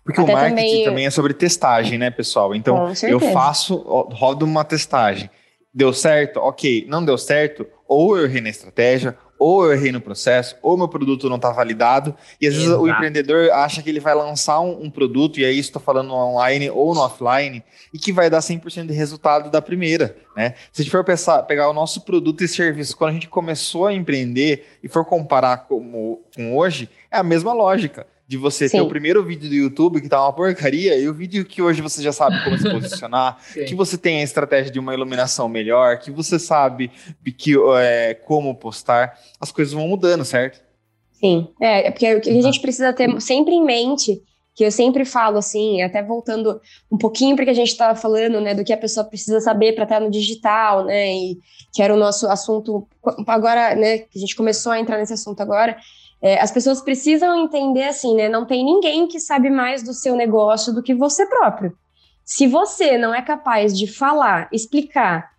Porque Até o marketing também... também... é sobre testagem, né, pessoal? Então, eu faço, rodo uma testagem. Deu certo? Ok. Não deu certo? Ou eu errei na estratégia, ou eu errei no processo, ou meu produto não está validado. E às Exato. vezes o empreendedor acha que ele vai lançar um, um produto, e aí estou falando no online ou no offline, e que vai dar 100% de resultado da primeira. Né? Se a gente for pensar, pegar o nosso produto e serviço, quando a gente começou a empreender e for comparar como, com hoje, é a mesma lógica de você Sim. ter o primeiro vídeo do YouTube que tá uma porcaria e o vídeo que hoje você já sabe como se posicionar, que você tem a estratégia de uma iluminação melhor, que você sabe que, é, como postar, as coisas vão mudando, certo? Sim, é, é porque o que a gente precisa ter sempre em mente, que eu sempre falo assim, até voltando um pouquinho porque a gente estava falando, né, do que a pessoa precisa saber para estar no digital, né, e que era o nosso assunto agora, né, que a gente começou a entrar nesse assunto agora, é, as pessoas precisam entender assim, né? Não tem ninguém que sabe mais do seu negócio do que você próprio. Se você não é capaz de falar, explicar,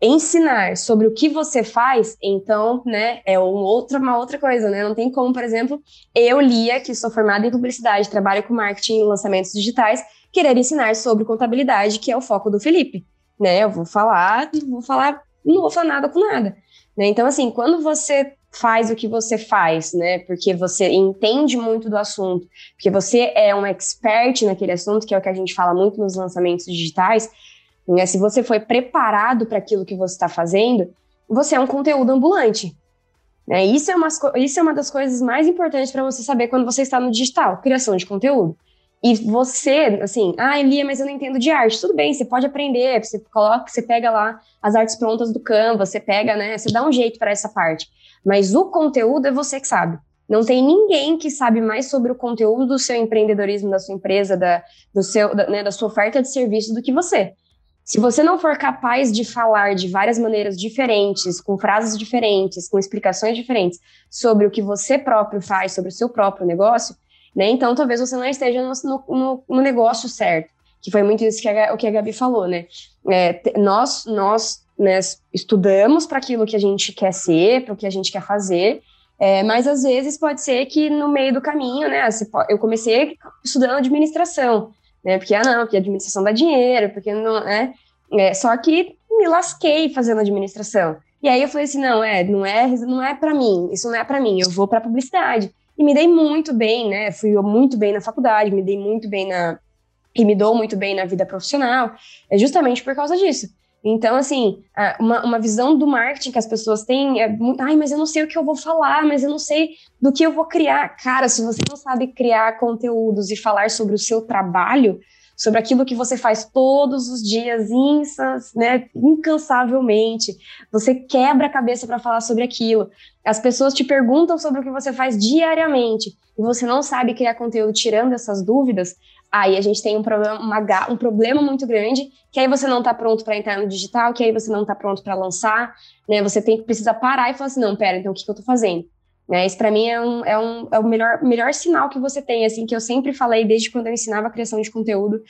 ensinar sobre o que você faz, então, né, é um outra, uma outra coisa, né? Não tem como, por exemplo, eu, Lia, que sou formada em publicidade, trabalho com marketing e lançamentos digitais, querer ensinar sobre contabilidade, que é o foco do Felipe, né? Eu vou falar, vou falar, não vou falar nada com nada. Né? Então, assim, quando você faz o que você faz, né? Porque você entende muito do assunto, porque você é um expert naquele assunto, que é o que a gente fala muito nos lançamentos digitais. Né? Se você foi preparado para aquilo que você está fazendo, você é um conteúdo ambulante. Né? Isso, é uma, isso é uma das coisas mais importantes para você saber quando você está no digital, criação de conteúdo. E você, assim, ah, Elia, mas eu não entendo de arte. Tudo bem, você pode aprender, você coloca, você pega lá as artes prontas do Canva, você pega, né, você dá um jeito para essa parte. Mas o conteúdo é você que sabe. Não tem ninguém que sabe mais sobre o conteúdo do seu empreendedorismo, da sua empresa, da, do seu, da, né, da sua oferta de serviço do que você. Se você não for capaz de falar de várias maneiras diferentes, com frases diferentes, com explicações diferentes sobre o que você próprio faz, sobre o seu próprio negócio, né? Então, talvez você não esteja no, no, no negócio certo, que foi muito isso que a, o que a Gabi falou, né? É, nós, nós né, estudamos para aquilo que a gente quer ser, para o que a gente quer fazer, é, mas às vezes pode ser que no meio do caminho, né? eu comecei estudando administração, né? Porque, ah, não, porque administração dá dinheiro, porque não, né? É, só que me lasquei fazendo administração. E aí eu falei assim, não, é, não é, não é para mim, isso não é para mim, eu vou para publicidade. E me dei muito bem, né? Fui muito bem na faculdade, me dei muito bem na. E me dou muito bem na vida profissional, é justamente por causa disso. Então, assim, uma, uma visão do marketing que as pessoas têm é muito, ai, mas eu não sei o que eu vou falar, mas eu não sei do que eu vou criar. Cara, se você não sabe criar conteúdos e falar sobre o seu trabalho, sobre aquilo que você faz todos os dias, insas, né, incansavelmente. Você quebra a cabeça para falar sobre aquilo. As pessoas te perguntam sobre o que você faz diariamente e você não sabe criar conteúdo tirando essas dúvidas. Aí a gente tem um problema, uma, um problema muito grande, que aí você não está pronto para entrar no digital, que aí você não está pronto para lançar, né? Você tem que precisa parar e falar assim, não, pera, então o que, que eu estou fazendo? Né? Isso para mim é, um, é, um, é o melhor, melhor sinal que você tem, assim, que eu sempre falei desde quando eu ensinava a criação de conteúdo,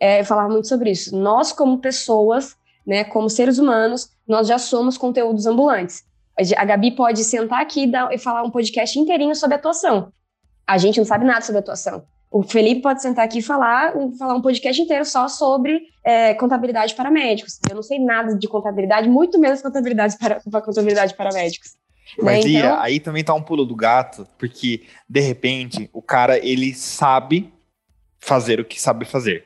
é, eu falava muito sobre isso. Nós, como pessoas, né, como seres humanos, nós já somos conteúdos ambulantes. A Gabi pode sentar aqui e, dar, e falar um podcast inteirinho sobre atuação. A gente não sabe nada sobre atuação. O Felipe pode sentar aqui e falar, falar um podcast inteiro só sobre é, contabilidade para médicos. Eu não sei nada de contabilidade, muito menos contabilidade para, contabilidade para médicos. Mas, né? então... aí também tá um pulo do gato, porque, de repente, o cara, ele sabe fazer o que sabe fazer.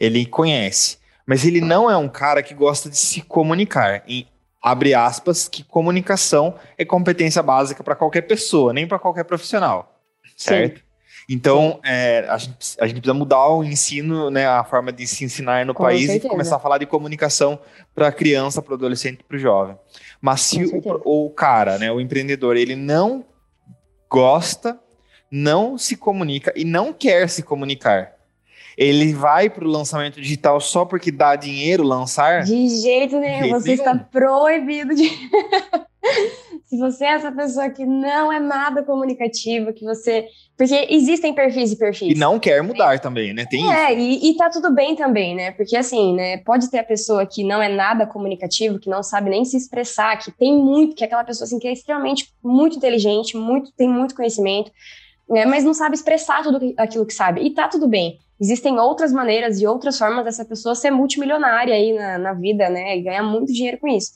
Ele conhece. Mas ele não é um cara que gosta de se comunicar. Em, abre aspas, que comunicação é competência básica para qualquer pessoa, nem para qualquer profissional. Certo? Sim. Então, é, a, gente, a gente precisa mudar o ensino, né, a forma de se ensinar no Com país certeza. e começar a falar de comunicação para a criança, para o adolescente, para o jovem. Mas se o, o, cara, né, o empreendedor, ele não gosta, não se comunica e não quer se comunicar, ele vai para o lançamento digital só porque dá dinheiro lançar? De jeito nenhum, você está proibido de. Se você é essa pessoa que não é nada comunicativa, que você. Porque existem perfis e perfis. E não quer mudar também, né? Tem é, isso. E, e tá tudo bem também, né? Porque assim, né? Pode ter a pessoa que não é nada comunicativo, que não sabe nem se expressar, que tem muito, que é aquela pessoa assim que é extremamente muito inteligente, muito, tem muito conhecimento, né? Mas não sabe expressar tudo aquilo que sabe. E tá tudo bem existem outras maneiras e outras formas dessa pessoa ser multimilionária aí na, na vida, né? E ganhar muito dinheiro com isso.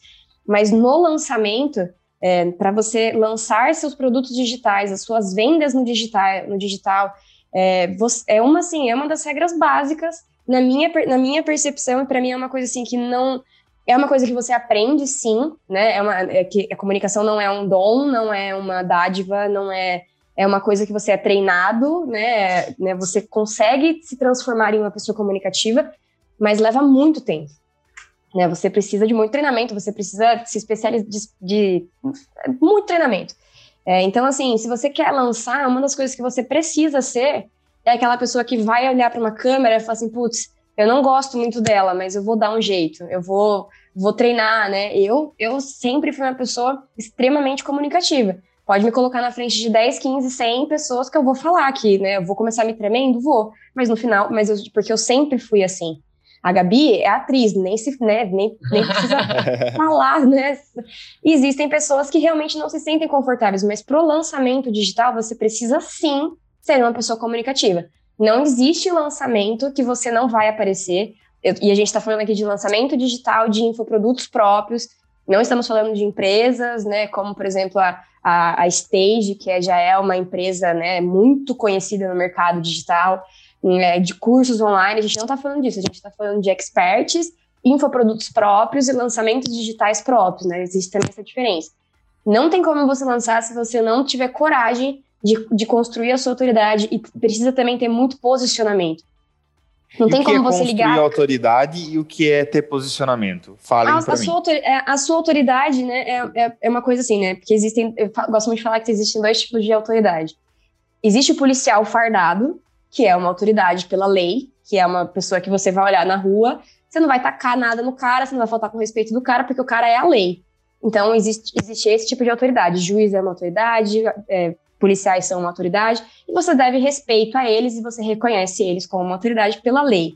Mas no lançamento, é, para você lançar seus produtos digitais, as suas vendas no digital, no digital é, é uma assim, é uma das regras básicas na minha, na minha percepção e para mim é uma coisa assim que não é uma coisa que você aprende sim, né? É uma, é que a comunicação não é um dom, não é uma dádiva, não é é uma coisa que você é treinado, né, né? Você consegue se transformar em uma pessoa comunicativa, mas leva muito tempo. Né? Você precisa de muito treinamento, você precisa se especializar de, de muito treinamento. É, então, assim, se você quer lançar, uma das coisas que você precisa ser é aquela pessoa que vai olhar para uma câmera e falar assim, putz, eu não gosto muito dela, mas eu vou dar um jeito, eu vou, vou treinar, né? Eu, eu sempre fui uma pessoa extremamente comunicativa. Pode me colocar na frente de 10, 15, 100 pessoas que eu vou falar aqui, né? Eu vou começar me tremendo? Vou. Mas no final, mas eu, porque eu sempre fui assim. A Gabi é atriz, nem se, né, nem, nem precisa falar, né? existem pessoas que realmente não se sentem confortáveis, mas pro lançamento digital você precisa sim ser uma pessoa comunicativa. Não existe lançamento que você não vai aparecer. Eu, e a gente está falando aqui de lançamento digital de infoprodutos próprios. Não estamos falando de empresas, né? Como por exemplo a a, a Stage, que é, já é uma empresa né, muito conhecida no mercado digital, né, de cursos online. A gente não está falando disso, a gente está falando de experts, infoprodutos próprios e lançamentos digitais próprios. Né? Existe também essa diferença. Não tem como você lançar se você não tiver coragem de, de construir a sua autoridade e precisa também ter muito posicionamento. Não e tem como é você ligar. a autoridade e o que é ter posicionamento? Falem para mim. Sua, é, a sua autoridade, né, é, é, é, uma coisa assim, né? Porque existem. Eu gosto muito de falar que existem dois tipos de autoridade. Existe o policial fardado, que é uma autoridade pela lei, que é uma pessoa que você vai olhar na rua, você não vai tacar nada no cara, você não vai faltar com respeito do cara, porque o cara é a lei. Então, existe, existe esse tipo de autoridade. Juiz é uma autoridade, é, policiais são uma autoridade, e você deve respeito a eles e você reconhece eles como uma autoridade pela lei.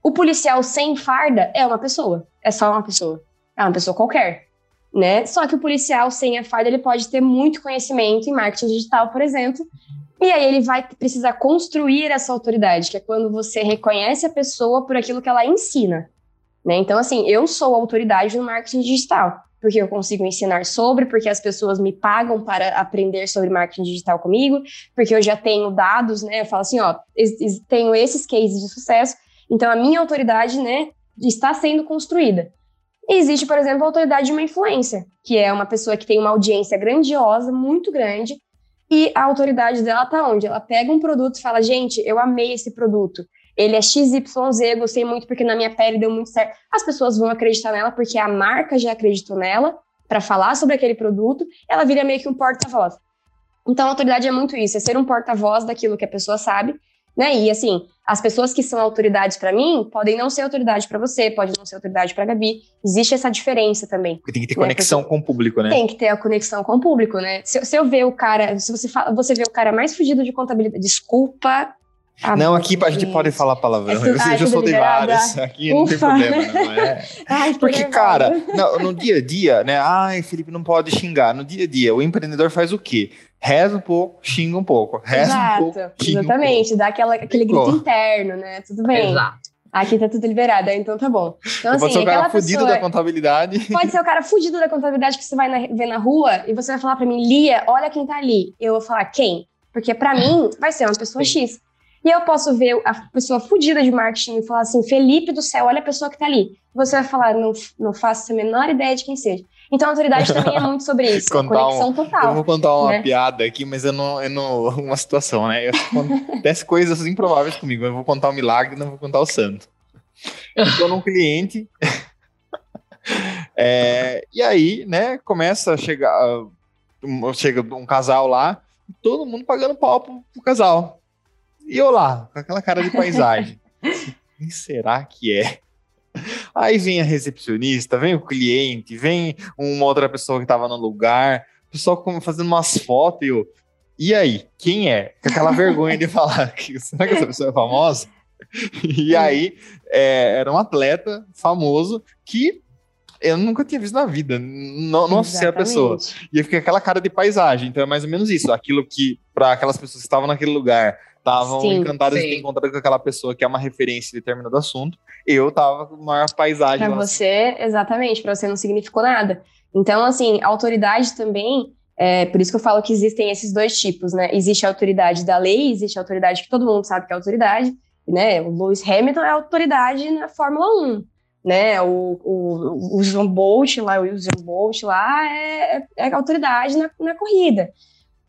O policial sem farda é uma pessoa, é só uma pessoa, é uma pessoa qualquer, né? Só que o policial sem a farda ele pode ter muito conhecimento em marketing digital, por exemplo, e aí ele vai precisar construir essa autoridade, que é quando você reconhece a pessoa por aquilo que ela ensina, né? Então assim, eu sou autoridade no marketing digital porque eu consigo ensinar sobre, porque as pessoas me pagam para aprender sobre marketing digital comigo, porque eu já tenho dados, né? Eu falo assim, ó, tenho esses cases de sucesso, então a minha autoridade, né, está sendo construída. E existe, por exemplo, a autoridade de uma influência, que é uma pessoa que tem uma audiência grandiosa, muito grande, e a autoridade dela está onde? Ela pega um produto e fala, gente, eu amei esse produto ele é XYZ, gostei muito porque na minha pele deu muito certo. As pessoas vão acreditar nela porque a marca já acreditou nela para falar sobre aquele produto, ela vira meio que um porta-voz. Então, a autoridade é muito isso, é ser um porta-voz daquilo que a pessoa sabe, né? E assim, as pessoas que são autoridades para mim podem não ser autoridade para você, pode não ser autoridade para Gabi. Existe essa diferença também. Porque tem que ter né? conexão Porque com o público, né? Tem que ter a conexão com o público, né? Se, se eu ver o cara, se você fala, você vê o cara mais fugido de contabilidade, desculpa Ah, não, aqui a gente pode falar palavrão. É, eu, ah, já soltei várias. Aqui Ufa. não tem problema, não é? Ai, Porque, cara, no, no, dia a dia, né? Ai, Felipe não pode xingar. No dia a dia, o empreendedor faz o quê? Reza um pouco, xinga um pouco. Reza Exato, um pouco. Exatamente, um pouco. dá aquela, aquele grito interno, né? Tudo bem. Exato. Aqui tá tudo liberado, então tá bom. Então, assim, pode ser o cara fudido pessoa, da contabilidade. Pode ser o cara fudido da contabilidade que você vai na, ver na rua e você vai falar para mim, Lia, olha quem tá ali. Eu vou falar, quem? Porque para mim vai ser uma pessoa X. E eu posso ver a pessoa fodida de marketing e falar assim, Felipe do céu, olha a pessoa que tá ali. Você vai falar, não, não faço a menor ideia de quem seja. Então a autoridade também é muito sobre isso, conexão um, total. Eu vou contar uma né? piada aqui, mas eu não, eu não. Uma situação, né? Acontece coisas improváveis comigo. Eu vou contar o um milagre, não vou contar o santo. Estou num cliente. é, e aí, né, começa a chegar. Chega um casal lá, todo mundo pagando pau pro, pro casal. E eu lá, com aquela cara de paisagem. Quem será que é? Aí vem a recepcionista, vem o cliente, vem uma outra pessoa que estava no lugar, o pessoal fazendo umas fotos e eu. E aí, quem é? Com aquela vergonha de falar será que essa pessoa é famosa? E aí, é, era um atleta famoso que eu nunca tinha visto na vida, não, não sei a pessoa. E eu fiquei com aquela cara de paisagem, então é mais ou menos isso. Aquilo que, para aquelas pessoas que estavam naquele lugar, estavam encantadas sim. de ter encontrado com aquela pessoa que é uma referência em determinado assunto. Eu tava com maior paisagem. Para você, exatamente, para você não significou nada. Então, assim, autoridade também, é, por isso que eu falo que existem esses dois tipos, né? Existe a autoridade da lei, existe a autoridade que todo mundo sabe que é autoridade, né? O Lewis Hamilton é autoridade na Fórmula 1, né? O, o, o Usain Bolt lá, o Bolt lá é, é, é autoridade na, na corrida.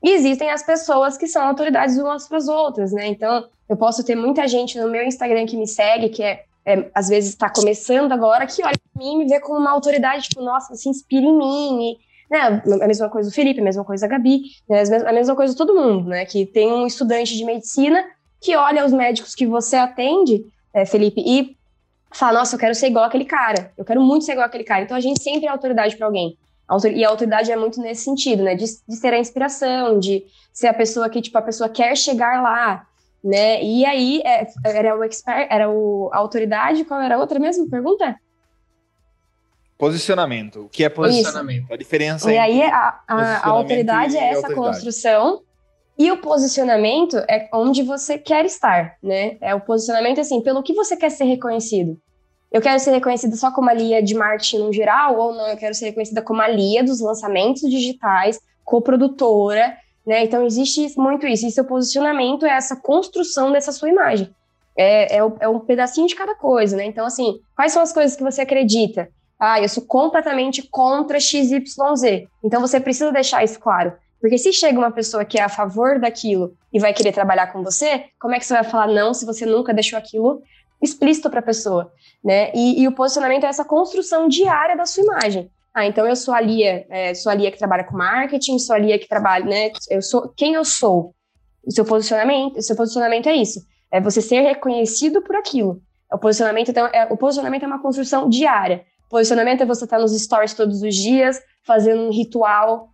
E existem as pessoas que são autoridades umas para as outras, né? Então, eu posso ter muita gente no meu Instagram que me segue, que é, é às vezes está começando agora, que olha para mim e me vê como uma autoridade, tipo, nossa, se inspira em mim. E, né? A mesma coisa do Felipe, a mesma coisa da Gabi, né? a mesma coisa de todo mundo, né? Que tem um estudante de medicina que olha os médicos que você atende, é, Felipe, e fala, nossa, eu quero ser igual aquele cara, eu quero muito ser igual aquele cara. Então, a gente sempre é autoridade para alguém. E a autoridade é muito nesse sentido, né? De, de ser a inspiração, de ser a pessoa que, tipo, a pessoa quer chegar lá, né? E aí, é, era o expert, era o, a autoridade, qual era a outra mesmo? Pergunta? Posicionamento. O que é posicionamento? Isso. A diferença E aí, a, a, a autoridade é essa autoridade. construção, e o posicionamento é onde você quer estar, né? É o posicionamento, assim, pelo que você quer ser reconhecido eu quero ser reconhecida só como a Lia de marketing no geral, ou não, eu quero ser reconhecida como a Lia dos lançamentos digitais, coprodutora, né? Então existe muito isso. E seu posicionamento é essa construção dessa sua imagem. É, é, é, um pedacinho de cada coisa, né? Então, assim, quais são as coisas que você acredita? Ah, eu sou completamente contra XYZ. Então você precisa deixar isso claro. Porque se chega uma pessoa que é a favor daquilo e vai querer trabalhar com você, como é que você vai falar não se você nunca deixou aquilo explícito para a pessoa, né? E, e, o posicionamento é essa construção diária da sua imagem. Ah, então eu sou a Lia, é, sou a Lia que trabalha com marketing, sou a Lia que trabalha, né? Eu sou quem eu sou. O seu posicionamento, o seu posicionamento é isso. É você ser reconhecido por aquilo. O posicionamento, então, é, o posicionamento é uma construção diária. O posicionamento é você estar nos stories todos os dias, fazendo um ritual,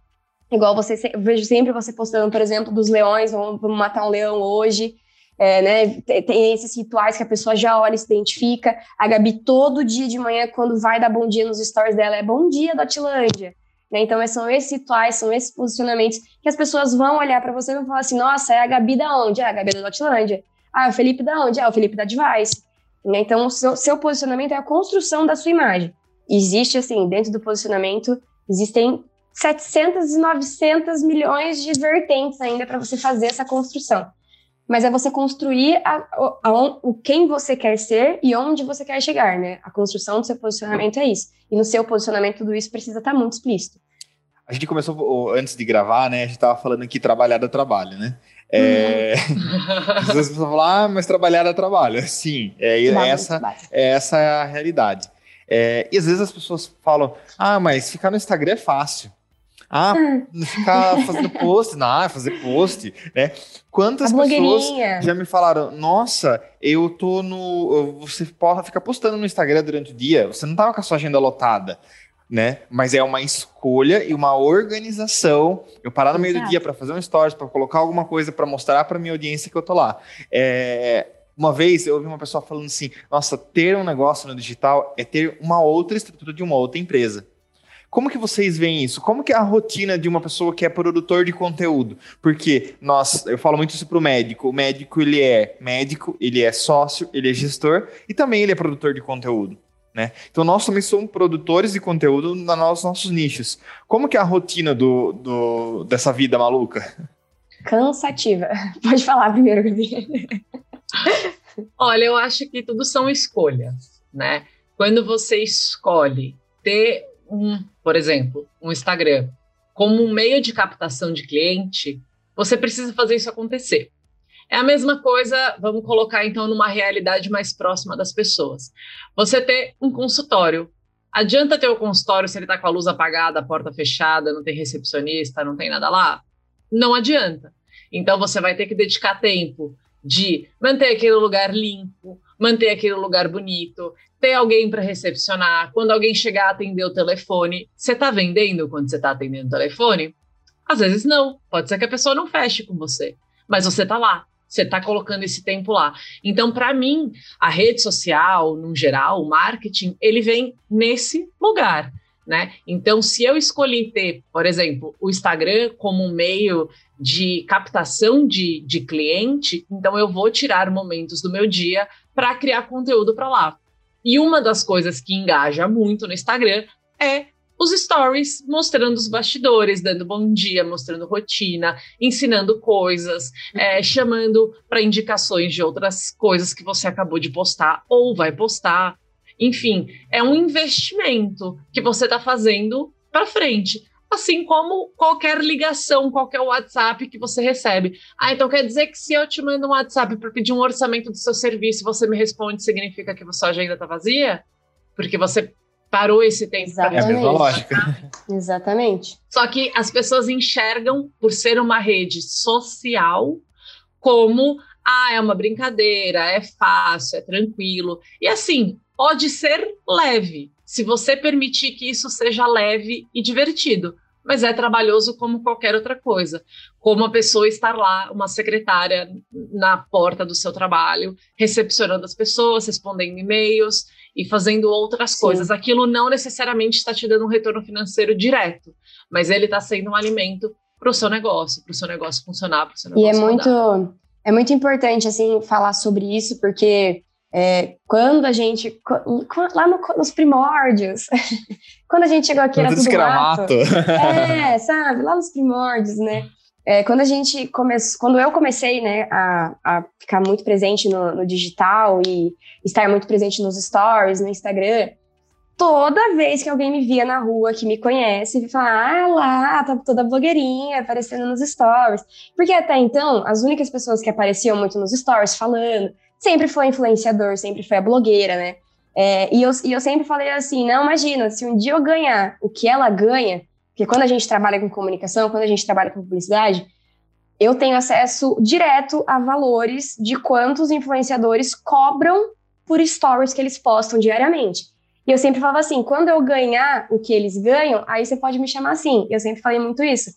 igual você eu vejo sempre você postando, por exemplo, dos leões, vamos, vamos matar um leão hoje. É, né, tem esses rituais que a pessoa já olha e se identifica. A Gabi, todo dia de manhã, quando vai dar bom dia nos stories dela, é bom dia, Dotilândia. Né? Então, são esses rituais, são esses posicionamentos que as pessoas vão olhar para você e vão falar assim: nossa, é a Gabi da onde? É a Gabi da Dotilândia. Ah, é o Felipe da onde? É o Felipe da Device. Né? Então, o seu, seu posicionamento é a construção da sua imagem. Existe, assim, dentro do posicionamento, existem 700 e 900 milhões de vertentes ainda para você fazer essa construção mas é você construir a, a, a, o quem você quer ser e onde você quer chegar, né? A construção do seu posicionamento é isso. E no seu posicionamento tudo isso precisa estar muito explícito. A gente começou antes de gravar, né? A gente estava falando que trabalhar dá trabalho, né? É... Às vezes as pessoas falam, ah, mas trabalhar dá trabalho. Sim, é, essa, é essa é a realidade. É, e às vezes as pessoas falam, ah, mas ficar no Instagram é fácil. Ah, ficar fazendo post, não, fazer post, né? Quantas pessoas já me falaram, nossa, eu tô no. Você pode ficar postando no Instagram durante o dia, você não tava com a sua agenda lotada. né? Mas é uma escolha e uma organização. Eu parar no meio Exato. do dia para fazer um stories, para colocar alguma coisa para mostrar para minha audiência que eu tô lá. É, uma vez eu ouvi uma pessoa falando assim: nossa, ter um negócio no digital é ter uma outra estrutura de uma outra empresa. Como que vocês veem isso? Como que é a rotina de uma pessoa que é produtor de conteúdo? Porque nós, eu falo muito isso para o médico. O médico ele é médico, ele é sócio, ele é gestor e também ele é produtor de conteúdo. Né? Então nós também somos produtores de conteúdo nos nossos nichos. Como que é a rotina do, do, dessa vida maluca? Cansativa. Pode falar primeiro, Gabi. Olha, eu acho que tudo são escolhas, né? Quando você escolhe ter um, por exemplo, um Instagram como um meio de captação de cliente, você precisa fazer isso acontecer. É a mesma coisa, vamos colocar então numa realidade mais próxima das pessoas. Você ter um consultório. Adianta ter o consultório se ele está com a luz apagada, a porta fechada, não tem recepcionista, não tem nada lá? Não adianta. Então você vai ter que dedicar tempo de manter aquele lugar limpo, manter aquele lugar bonito, ter alguém para recepcionar, quando alguém chegar atender o telefone. Você está vendendo quando você está atendendo o telefone? Às vezes não. Pode ser que a pessoa não feche com você, mas você está lá. Você está colocando esse tempo lá. Então, para mim, a rede social, no geral, o marketing, ele vem nesse lugar. Né? Então, se eu escolhi ter, por exemplo, o Instagram como um meio de captação de, de cliente, então eu vou tirar momentos do meu dia para criar conteúdo para lá. E uma das coisas que engaja muito no Instagram é os stories mostrando os bastidores, dando bom dia, mostrando rotina, ensinando coisas, é, chamando para indicações de outras coisas que você acabou de postar ou vai postar. Enfim, é um investimento que você está fazendo para frente. Assim como qualquer ligação, qualquer WhatsApp que você recebe. Ah, então quer dizer que se eu te mando um WhatsApp para pedir um orçamento do seu serviço, você me responde, significa que a sua agenda está vazia? Porque você parou esse tempo. Exatamente. É a mesma lógica. Exatamente. Só que as pessoas enxergam, por ser uma rede social, como ah, é uma brincadeira, é fácil, é tranquilo. E assim, pode ser leve, se você permitir que isso seja leve e divertido. Mas é trabalhoso como qualquer outra coisa. Como a pessoa estar lá, uma secretária na porta do seu trabalho, recepcionando as pessoas, respondendo e-mails e fazendo outras Sim. coisas. Aquilo não necessariamente está te dando um retorno financeiro direto, mas ele está sendo um alimento para o seu negócio, para o seu negócio funcionar, para o seu negócio. E é muito, é muito importante assim falar sobre isso, porque é, quando a gente, lá no, nos primórdios, quando a gente chegou aqui era tudo mato. É, sabe, lá nos primórdios, né? É, quando a gente começou, quando eu comecei, né, a, a ficar muito presente no, no, digital e estar muito presente nos stories, no Instagram, toda vez que alguém me via na rua, que me conhece, falar, ah lá, tá toda blogueirinha, aparecendo nos stories. Porque até então, as únicas pessoas que apareciam muito nos stories falando, sempre foi influenciador, sempre foi a blogueira, né? É, e, eu, e eu sempre falei assim, não, imagina, se um dia eu ganhar o que ela ganha, porque quando a gente trabalha com comunicação, quando a gente trabalha com publicidade, eu tenho acesso direto a valores de quantos influenciadores cobram por stories que eles postam diariamente. E eu sempre falava assim: quando eu ganhar o que eles ganham, aí você pode me chamar assim. Eu sempre falei muito isso.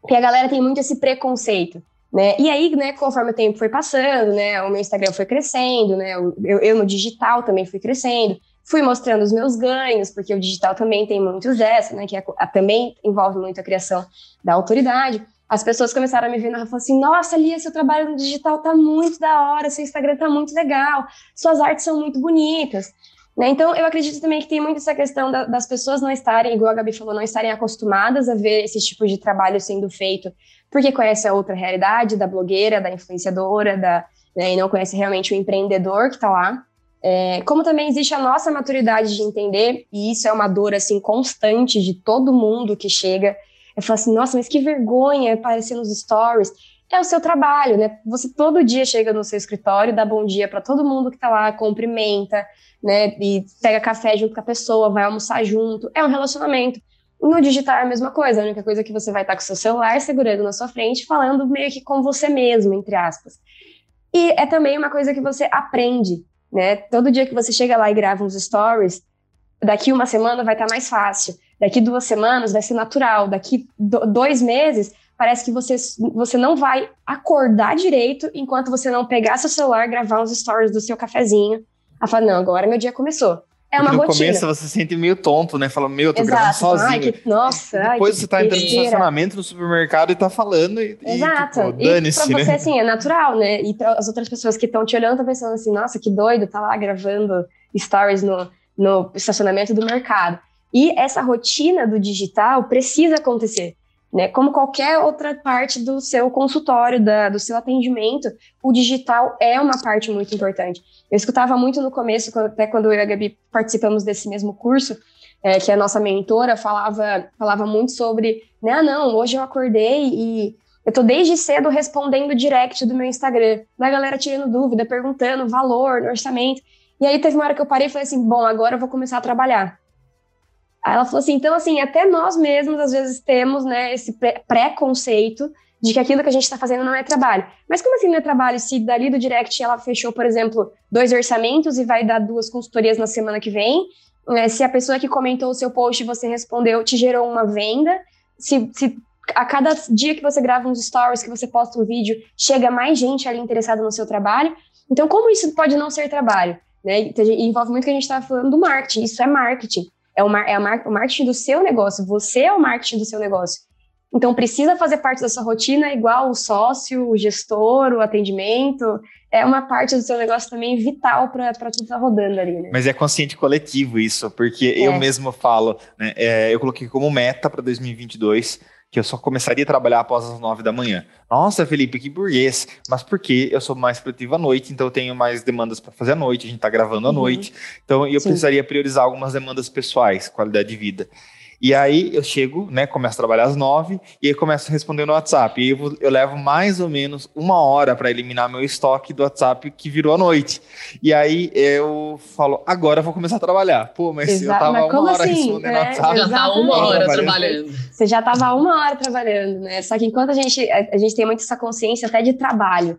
Porque a galera tem muito esse preconceito. Né? E aí, né, conforme o tempo foi passando, né, o meu Instagram foi crescendo, né, eu, eu no digital também fui crescendo, fui mostrando os meus ganhos, porque o digital também tem muitos dessa, né, que é, também envolve muito a criação da autoridade. As pessoas começaram a me ver e falaram assim: Nossa, Lia, seu trabalho no digital tá muito da hora, seu Instagram tá muito legal, suas artes são muito bonitas. Né? Então, eu acredito também que tem muito essa questão da, das pessoas não estarem, igual a Gabi falou, não estarem acostumadas a ver esse tipo de trabalho sendo feito, porque conhece a outra realidade da blogueira, da influenciadora, da, né, e não conhece realmente o empreendedor que está lá. É, como também existe a nossa maturidade de entender, e isso é uma dor assim constante de todo mundo que chega, é falar assim, nossa, mas que vergonha aparecer nos stories. É o seu trabalho, né? Você todo dia chega no seu escritório, dá bom dia para todo mundo que está lá, cumprimenta, né? E pega café junto com a pessoa, vai almoçar junto. É um relacionamento. No digital é a mesma coisa, a única coisa é que você vai estar com o seu celular segurando na sua frente, falando meio que com você mesmo, entre aspas. E é também uma coisa que você aprende, né? Todo dia que você chega lá e grava uns stories, daqui uma semana vai estar tá mais fácil, daqui duas semanas vai ser natural, daqui do, dois meses parece que você, você não vai acordar direito enquanto você não pegar seu celular, gravar uns stories do seu cafezinho. A falar, não, agora meu dia começou. É uma no rotina. começo você se sente meio tonto, né? Fala, meu, eu tô Exato. gravando sozinho. Ai, que, nossa, Depois ai, você tá entrando no estacionamento no supermercado e tá falando e, Exato. e tipo, dane-se, pra né? você, assim, é natural, né? E para as outras pessoas que estão te olhando, estão pensando assim, nossa, que doido, tá lá gravando stories no, no estacionamento do mercado. E essa rotina do digital precisa acontecer. Né? Como qualquer outra parte do seu consultório, da, do seu atendimento, o digital é uma parte muito importante. Eu escutava muito no começo, até quando eu e a Gabi participamos desse mesmo curso, é, que a nossa mentora falava, falava muito sobre, né, ah, não, hoje eu acordei e eu tô desde cedo respondendo direct do meu Instagram, da galera tirando dúvida, perguntando valor, orçamento. E aí teve uma hora que eu parei e falei assim, bom, agora eu vou começar a trabalhar. Ela falou assim, então assim, até nós mesmos às vezes temos, né, esse preconceito de que aquilo que a gente está fazendo não é trabalho. Mas como assim não é trabalho se dali do direct ela fechou, por exemplo, dois orçamentos e vai dar duas consultorias na semana que vem? É, se a pessoa que comentou o seu post e você respondeu te gerou uma venda? Se, se a cada dia que você grava uns stories, que você posta um vídeo, chega mais gente ali interessada no seu trabalho? Então, como isso pode não ser trabalho? Né? Envolve muito o que a gente estava falando do marketing. Isso é marketing. É, o, mar, é mar, o marketing do seu negócio. Você é o marketing do seu negócio. Então, precisa fazer parte da sua rotina, igual o sócio, o gestor, o atendimento. É uma parte do seu negócio também vital para tudo estar tá rodando ali, né? Mas é consciente coletivo isso, porque é. eu mesmo falo, né, é, eu coloquei como meta para 2022 que eu só começaria a trabalhar após as nove da manhã. Nossa, Felipe, que burguês. Mas por quê? Eu sou mais produtivo à noite, então eu tenho mais demandas para fazer à noite, a gente está gravando à uhum. noite. Então eu Sim. precisaria priorizar algumas demandas pessoais, qualidade de vida. E aí eu chego, né, começo a trabalhar às nove, e aí começo a responder no WhatsApp. E eu, eu levo mais ou menos uma hora para eliminar meu estoque do WhatsApp que virou à noite. E aí eu falo, agora eu vou começar a trabalhar. Pô, mas Exato, eu tava mas uma hora assim, respondendo né? WhatsApp. Já tá uma hora trabalhando. Você já tava uma hora trabalhando, né? Só que enquanto a gente, a, a gente tem muito essa consciência até de trabalho,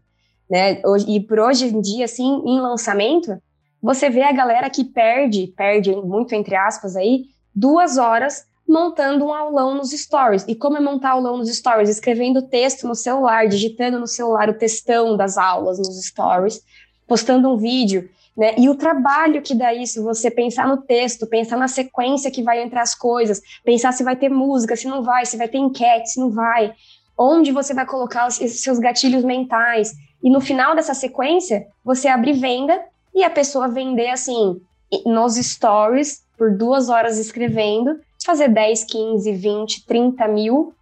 né? Hoje, e por hoje em dia, assim, em lançamento, você vê a galera que perde, perde muito entre aspas aí, duas horas montando um aulão nos stories. E como é montar aulão nos stories? Escrevendo texto no celular, digitando no celular o textão das aulas nos stories, postando um vídeo. Né? E o trabalho que dá isso, você pensar no texto, pensar na sequência que vai entre as coisas, pensar se vai ter música, se não vai, se vai ter enquete, se não vai, onde você vai colocar os seus gatilhos mentais. E no final dessa sequência, você abrir venda e a pessoa vender assim, nos stories, por duas horas escrevendo, fazer 10, 15, 20, 30 mil.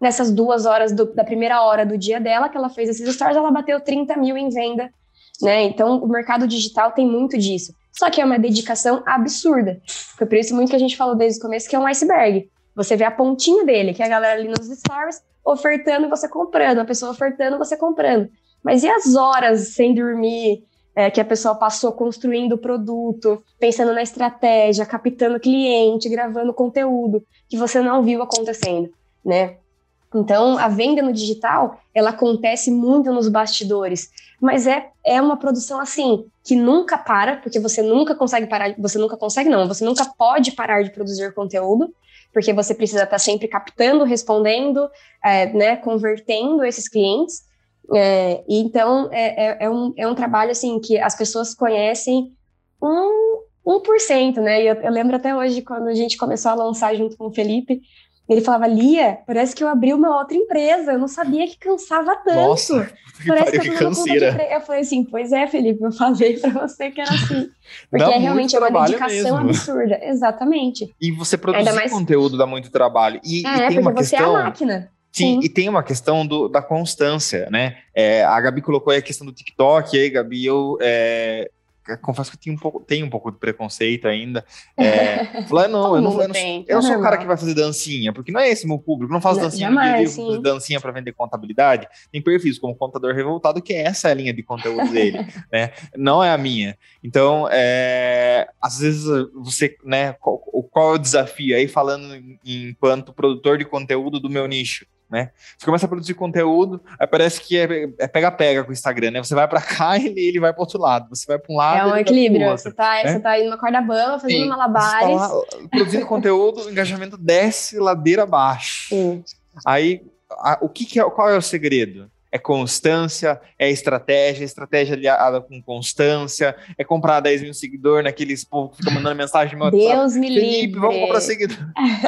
Nessas duas horas do, da primeira hora do dia dela, que ela fez esses stories, ela bateu 30 mil em venda. Né? Então, o mercado digital tem muito disso. Só que é uma dedicação absurda. Foi por isso muito que a gente falou desde o começo que é um iceberg. Você vê a pontinha dele, que é a galera ali nos stories ofertando e você comprando, a pessoa ofertando você comprando. Mas e as horas sem dormir, é, que a pessoa passou construindo o produto, pensando na estratégia, captando cliente, gravando conteúdo que você não viu acontecendo, né? Então, a venda no digital, ela acontece muito nos bastidores, mas é, é uma produção assim, que nunca para, porque você nunca consegue parar, você nunca consegue não, você nunca pode parar de produzir conteúdo, porque você precisa estar sempre captando, respondendo, é, né, convertendo esses clientes, é, então, é, é, é, um, é um trabalho, assim, que as pessoas conhecem um, 1%, né? E eu, eu lembro até hoje, quando a gente começou a lançar junto com o Felipe, ele falava, Lia, parece que eu abri uma outra empresa, eu não sabia que cansava tanto. Nossa, que parece que, que canseira. Eu falei assim, pois é, Felipe, eu falei para você que era assim. Porque é realmente uma dedicação mesmo. absurda. Exatamente. E você produzir mais... conteúdo dá muito trabalho. E, é, e tem uma você questão... é a máquina. Sim, Sim, e tem uma questão do, da constância, né? É, a Gabi colocou aí a questão do TikTok, aí, Gabi, eu é, confesso que tenho um pouco, tenho um pouco de preconceito ainda. É, falar, não, eu não, eu não, eu não sou o cara que vai fazer dancinha, porque não é esse meu público, não faço não, dancinha jamais, no dia fazer dancinha para vender contabilidade. Tem perfis como Contador Revoltado, que é essa a linha de conteúdo dele, né? Não é a minha. Então, é, às vezes você, né, qual, qual é o desafio aí falando enquanto produtor de conteúdo do meu nicho? Né? Você começa a produzir conteúdo, aí parece que é, é pega-pega com o Instagram, né? Você vai para cá e ele, ele vai para outro lado. Você vai para um lado. É um equilíbrio. Outro, você, tá, né? você tá indo numa corda bamba, fazendo Sim. malabares. Tá lá, produzindo conteúdo, o engajamento desce ladeira abaixo. Sim. Aí, a, o que, que é, qual é o segredo? É constância, é estratégia, estratégia aliada com constância, é comprar 10 mil seguidores naqueles povo que fica mandando mensagem no Deus me Felipe, livre. vamos comprar seguidor.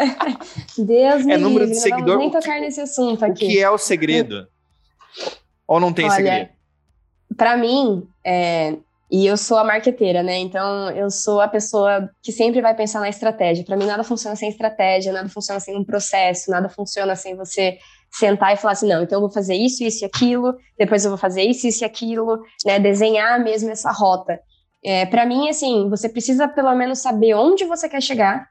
Deus me é número livre, de seguidor. nem tocar nesse assunto aqui. O que é o segredo? Ou não tem Olha, segredo? Para mim, é, e eu sou a marqueteira, né? Então eu sou a pessoa que sempre vai pensar na estratégia. Para mim nada funciona sem estratégia, nada funciona sem um processo, nada funciona sem você sentar e falar assim, não, então eu vou fazer isso, isso e aquilo, depois eu vou fazer isso, isso e aquilo, né? Desenhar mesmo essa rota. É, para mim, assim, você precisa pelo menos saber onde você quer chegar,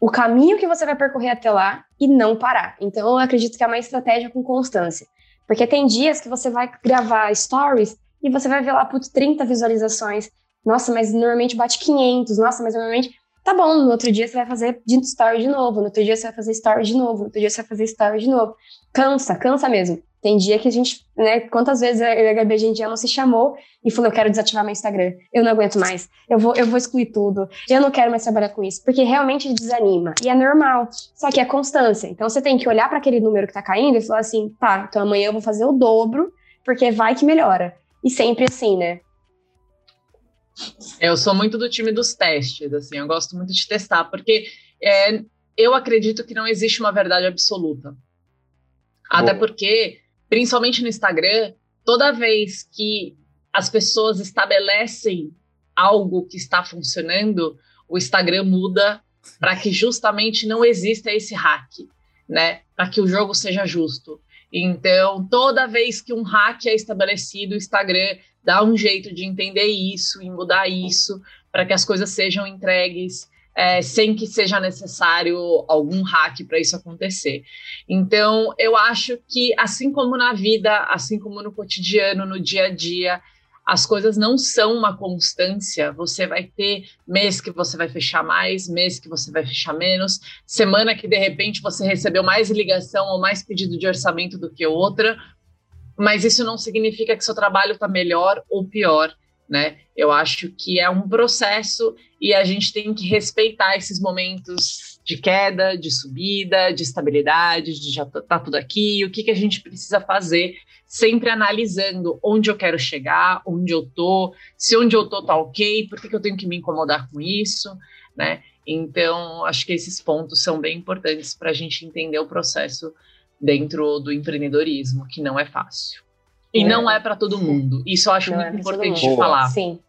o caminho que você vai percorrer até lá e não parar. Então, eu acredito que é uma estratégia com constância. Porque tem dias que você vai gravar stories e você vai ver lá, putz, 30 visualizações. Nossa, mas normalmente bate 500. Nossa, mas normalmente Tá bom, no outro dia você vai fazer story de novo, no outro dia você vai fazer story de novo, no outro dia você vai fazer story de novo. Cansa, cansa mesmo. Tem dia que a gente, né, quantas vezes eu e a Gabi a gente já não se chamou e falou, eu quero desativar meu Instagram, eu não aguento mais, eu vou, eu vou excluir tudo, eu não quero mais trabalhar com isso, porque realmente desanima, e é normal, só que é constância. Então você tem que olhar para aquele número que tá caindo e falar assim, tá, então amanhã eu vou fazer o dobro, porque vai que melhora. E sempre assim, né? Eu sou muito do time dos testes, assim, eu gosto muito de testar, porque é, eu acredito que não existe uma verdade absoluta. Até porque, principalmente no Instagram, toda vez que as pessoas estabelecem algo que está funcionando, o Instagram muda para que justamente não exista esse hack, né? Para que o jogo seja justo. Então, toda vez que um hack é estabelecido, o Instagram dar um jeito de entender isso e mudar isso para que as coisas sejam entregues é, sem que seja necessário algum hack para isso acontecer. Então, eu acho que, assim como na vida, assim como no cotidiano, no dia a dia, as coisas não são uma constância. Você vai ter mês que você vai fechar mais, mês que você vai fechar menos, semana que de repente você recebeu mais ligação ou mais pedido de orçamento do que outra, mas isso não significa que seu trabalho está melhor ou pior, né? Eu acho que é um processo e a gente tem que respeitar esses momentos de queda, de subida, de estabilidade, de já tá tudo aqui, o que, que a gente precisa fazer, sempre analisando onde eu quero chegar, onde eu tô, se onde eu tô tá ok, por que, que eu tenho que me incomodar com isso, né? Então, acho que esses pontos são bem importantes para a gente entender o processo dentro do empreendedorismo, que não é fácil. E é. não é para todo mundo. Isso eu acho não muito é importante de falar. Sim.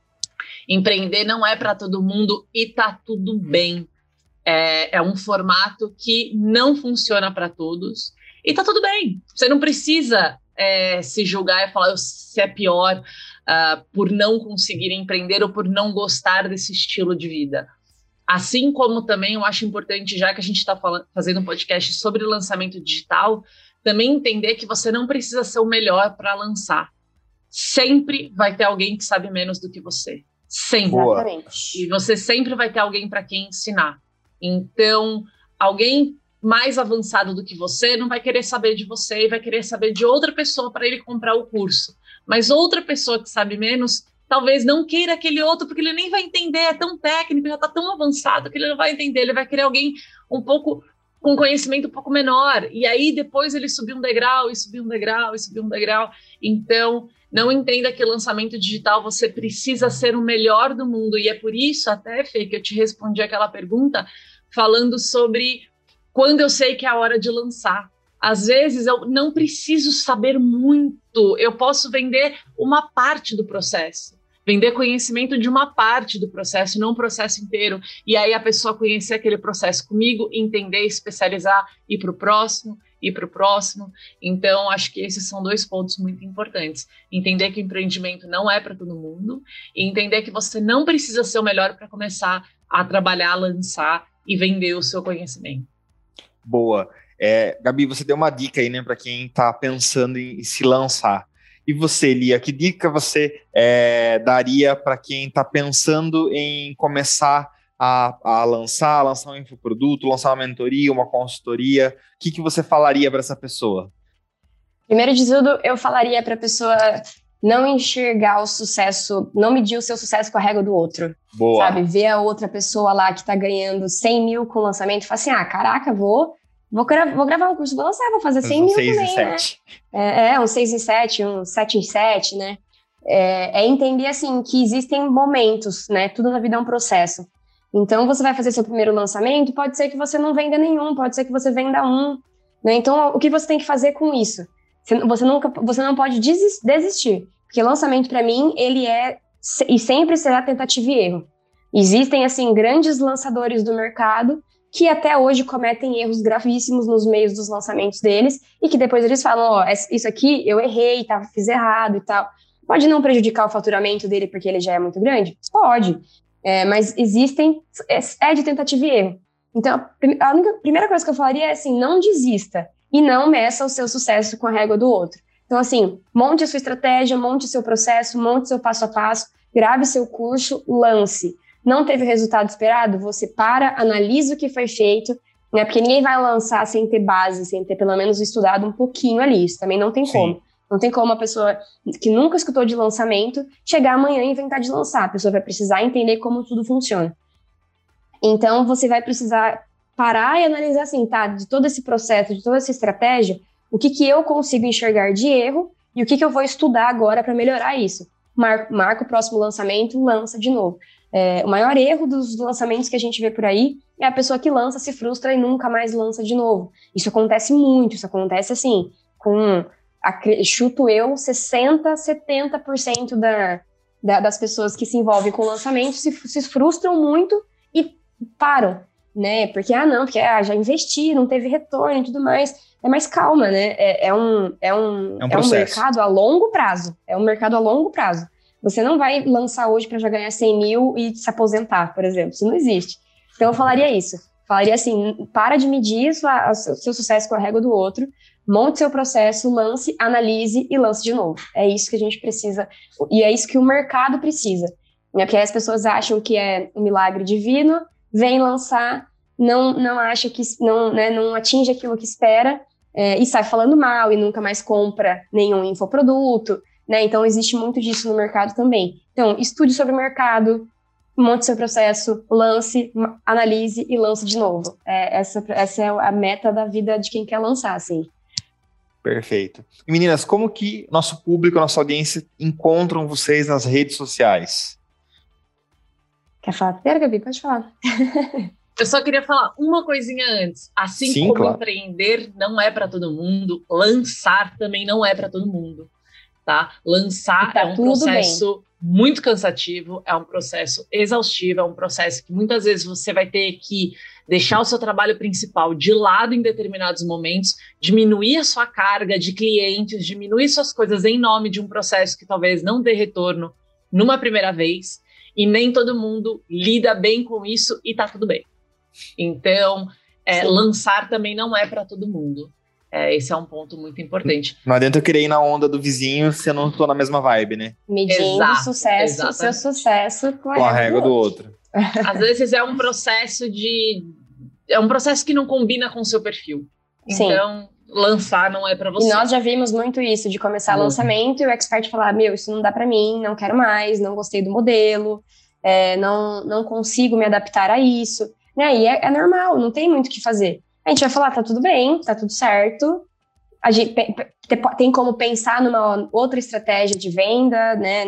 Empreender não é para todo mundo e tá tudo bem. É, é um formato que não funciona para todos e tá tudo bem. Você não precisa é, se julgar e falar se é pior uh, por não conseguir empreender ou por não gostar desse estilo de vida. Assim como também eu acho importante, já que a gente está fazendo um podcast sobre lançamento digital, também entender que você não precisa ser o melhor para lançar. Sempre vai ter alguém que sabe menos do que você. Sempre. Exatamente. E você sempre vai ter alguém para quem ensinar. Então, alguém mais avançado do que você não vai querer saber de você e vai querer saber de outra pessoa para ele comprar o curso. Mas outra pessoa que sabe menos talvez não queira aquele outro, porque ele nem vai entender, é tão técnico, já está tão avançado que ele não vai entender, ele vai querer alguém um pouco com conhecimento um pouco menor, e aí depois ele subiu um degrau, e subiu um degrau, e subiu um degrau. Então, não entenda que lançamento digital você precisa ser o melhor do mundo, e é por isso até, Fê, que eu te respondi aquela pergunta falando sobre quando eu sei que é a hora de lançar. Às vezes eu não preciso saber muito, eu posso vender uma parte do processo. Vender conhecimento de uma parte do processo, não o processo inteiro. E aí a pessoa conhecer aquele processo comigo, entender, especializar, ir para o próximo, ir para o próximo. Então, acho que esses são dois pontos muito importantes. Entender que o empreendimento não é para todo mundo e entender que você não precisa ser o melhor para começar a trabalhar, lançar e vender o seu conhecimento. Boa. É, Gabi, você deu uma dica aí, né, para quem está pensando em, em, se lançar. E você, Lia, que dica você é, daria para quem está pensando em começar a, a, lançar, lançar um infoproduto, lançar uma mentoria, uma consultoria? O que, que você falaria para essa pessoa? Primeiro de tudo, eu falaria para a pessoa não enxergar o sucesso, não medir o seu sucesso com a régua do outro. Boa. Sabe? Ver a outra pessoa lá que está ganhando 100 mil com o lançamento e falar assim: ah, caraca, vou. Vou, gra vou gravar um curso, vou lançar, vou fazer 100 um mil 6 também, né? É, é, um 6 em 7, um 7 em 7, né? É, é, entender, assim, que existem momentos, né? Tudo na vida é um processo. Então, você vai fazer seu primeiro lançamento, pode ser que você não venda nenhum, pode ser que você venda um, né? Então, o que você tem que fazer com isso? Você, nunca, você não pode desistir, porque lançamento para mim ele é e sempre será tentativa e erro. Existem assim grandes lançadores do mercado que até hoje cometem erros gravíssimos nos meios dos lançamentos deles e que depois eles falam, ó, oh, isso aqui eu errei, tá, fiz errado e tal. Pode não prejudicar o faturamento dele porque ele já é muito grande? Pode. É, mas existem, é, é, de tentativa e erro. Então, a única, primeira coisa que eu falaria é assim, não desista e não meça o seu sucesso com a régua do outro. Então, assim, monte a sua estratégia, monte o seu processo, monte o seu passo a passo, grave seu curso, lance. Não teve o resultado esperado? Você para, analisa o que foi feito, né? Porque ninguém vai lançar sem ter base, sem ter pelo menos estudado um pouquinho ali. Isso também não tem Sim. como. Não tem como uma pessoa que nunca escutou de lançamento chegar amanhã e inventar de lançar. A pessoa vai precisar entender como tudo funciona. Então, você vai precisar parar e analisar assim, tá, de todo esse processo, de toda essa estratégia, o que, que eu consigo enxergar de erro e o que, que eu vou estudar agora para melhorar isso. Mar marca o próximo lançamento, lança de novo. É, o maior erro dos lançamentos que a gente vê por aí é a pessoa que lança, se frustra e nunca mais lança de novo. Isso acontece muito, isso acontece assim, com, a, chuto eu, 60%, 70% da, da, das pessoas que se envolvem com lançamento se, se frustram muito e param né? Porque, ah, não, porque ah, já investi, não teve retorno e tudo mais. É mais calma, né? É, é um, é, um, é, um, é um mercado a longo prazo. É um mercado a longo prazo. Você não vai lançar hoje para já ganhar 100 mil e se aposentar, por exemplo. Isso não existe. Então, eu falaria isso. Falaria assim, para de medir o seu sucesso com a régua do outro, monte seu processo, lance, analise e lance de novo. É isso que a gente precisa, e é isso que o mercado precisa. Né? Porque as pessoas acham que é um milagre divino, vem lançar, não, não acha que não, né, não atinge aquilo que espera é, e sai falando mal e nunca mais compra nenhum infoproduto, né? Então existe muito disso no mercado também. Então, estude sobre o mercado, monte seu processo, lance, analise e lance de novo. É, essa, essa é a meta da vida de quem quer lançar, assim. Perfeito. E meninas, como que nosso público, nossa audiência encontram vocês nas redes sociais? Quer falar primeiro, Gabi? Pode falar. Eu só queria falar uma coisinha antes. Assim Sim, como claro. empreender não é para todo mundo, lançar também não é para todo mundo, tá? Lançar tá é um processo bem. muito cansativo, é um processo exaustivo, é um processo que muitas vezes você vai ter que deixar o seu trabalho principal de lado em determinados momentos, diminuir a sua carga de clientes, diminuir suas coisas em nome de um processo que talvez não dê retorno numa primeira vez e nem todo mundo lida bem com isso e tá tudo bem. Então, é, lançar também não é para todo mundo. É, esse é um ponto muito importante. Não adianta eu querer ir na onda do vizinho se eu não estou na mesma vibe, né? Medindo o sucesso, seu sucesso com a, com a régua do outro. Às vezes é um processo de. É um processo que não combina com o seu perfil. Sim. Então, lançar não é para você. E nós já vimos muito isso, de começar uhum. lançamento e o expert falar: meu, isso não dá para mim, não quero mais, não gostei do modelo, é, não, não consigo me adaptar a isso. Né? E é, é normal, não tem muito o que fazer. A gente vai falar: tá tudo bem, tá tudo certo. A gente tem como pensar numa outra estratégia de venda, né?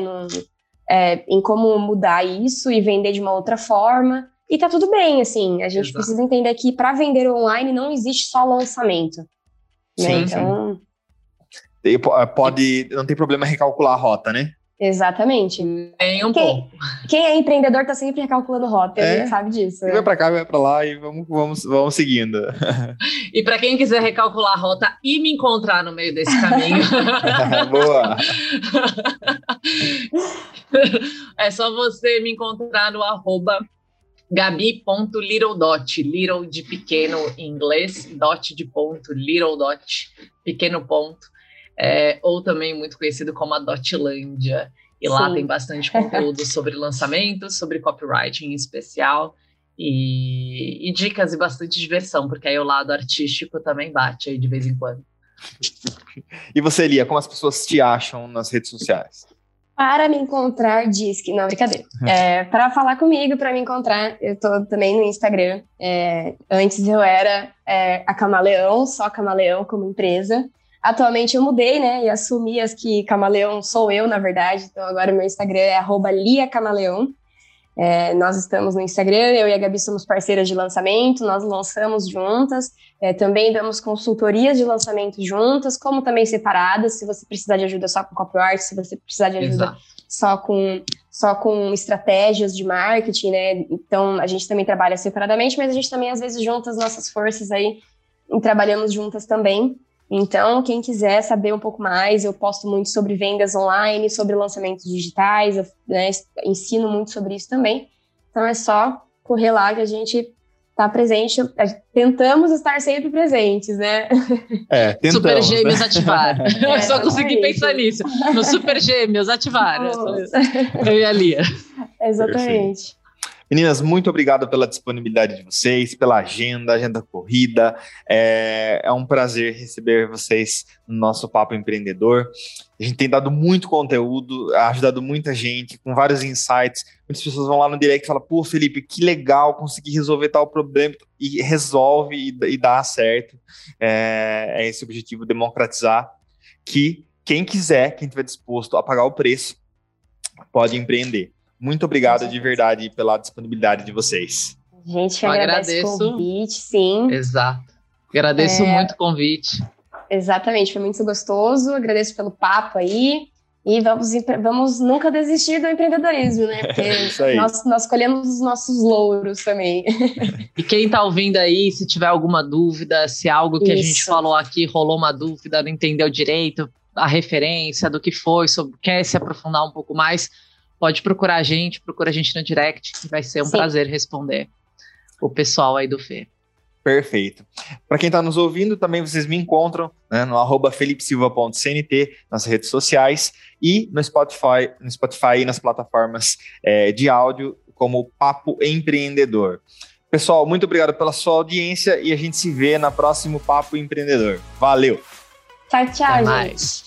É, em como mudar isso e vender de uma outra forma. E tá tudo bem, assim. A gente Exato. precisa entender que para vender online não existe só lançamento. Né? Sim, então. Sim. Pode, não tem problema recalcular a rota, né? Exatamente. Nem um quem, pouco. Quem é empreendedor tá sempre recalculando rota, é, a gente sabe disso. Né? Vai para cá, vai para lá e vamos, vamos, vamos seguindo. E para quem quiser recalcular a rota e me encontrar no meio desse caminho. Boa! é só você me encontrar no arroba gabi.littledot, little de pequeno em inglês, dot de ponto, little dot, pequeno ponto, é, ou também muito conhecido como a Dotlândia. E Sim. lá tem bastante conteúdo sobre lançamentos, sobre copywriting em especial. e, e, dicas e bastante diversão, porque aí o lado artístico também bate aí de vez em quando. e você, Lia, como as pessoas te acham nas redes sociais? Para me encontrar, diz que. Não, brincadeira. É, para falar comigo, para me encontrar, eu tô também no Instagram. É, antes eu era é, a Camaleão, só Camaleão como empresa. Atualmente eu mudei, né? E assumi as que Camaleão sou eu, na verdade. Então agora meu Instagram é @lia_camaleão. É, nós estamos no Instagram, eu e a Gabi somos parceiras de lançamento, nós lançamos juntas, é, também damos consultorias de lançamento juntas, como também separadas, se você precisar de ajuda só com copyright, se você precisar de ajuda só com, só com estratégias de marketing, né? Então a gente também trabalha separadamente, mas a gente também às vezes junta as nossas forças aí e trabalhamos juntas também. Então, quem quiser saber um pouco mais, eu posto muito sobre vendas online, sobre lançamentos digitais, eu, né, ensino muito sobre isso também. Então, é só correr lá que a gente está presente. Tentamos estar sempre presentes, né? É, tentamos, Super Gêmeos né? ativar. É, eu só consegui pensar nisso. No Super Gêmeos ativar. Eu e a Lia. Exatamente. Perfeito. Meninas, muito obrigado pela disponibilidade de vocês, pela agenda, agenda corrida. É, é, um prazer receber vocês no nosso Papo Empreendedor. A gente tem dado muito conteúdo, ajudado muita gente, com vários insights. Muitas pessoas vão lá no direct e falam: pô, Felipe, que legal, consegui resolver tal problema. E resolve e, e dá certo. É, é esse o objetivo, democratizar. Que quem quiser, quem estiver disposto a pagar o preço, pode empreender. Muito obrigado de verdade pela disponibilidade de vocês. Gente, eu agradeço o convite, sim. Exato. Agradeço é... muito o convite. Exatamente, foi muito gostoso. Agradeço pelo papo aí. E vamos, vamos nunca desistir do empreendedorismo, né? Porque nós, nós colhemos os nossos louros também. E quem está ouvindo aí, se tiver alguma dúvida, se algo que Isso. a gente falou aqui rolou uma dúvida, não entendeu direito, a referência do que foi, sobre, quer se aprofundar um pouco mais, pode procurar a gente, procura a gente no direct, que vai ser um Sim. prazer responder o pessoal aí do Fê. Perfeito. Para quem está nos ouvindo, também vocês me encontram né, no arroba felipesilva.cnt, nas redes sociais e no Spotify, no Spotify e nas plataformas é, de áudio como Papo Empreendedor. Pessoal, muito obrigado pela sua audiência e a gente se vê na próximo Papo Empreendedor. Valeu! Tchau, tchau, Até gente. Mais.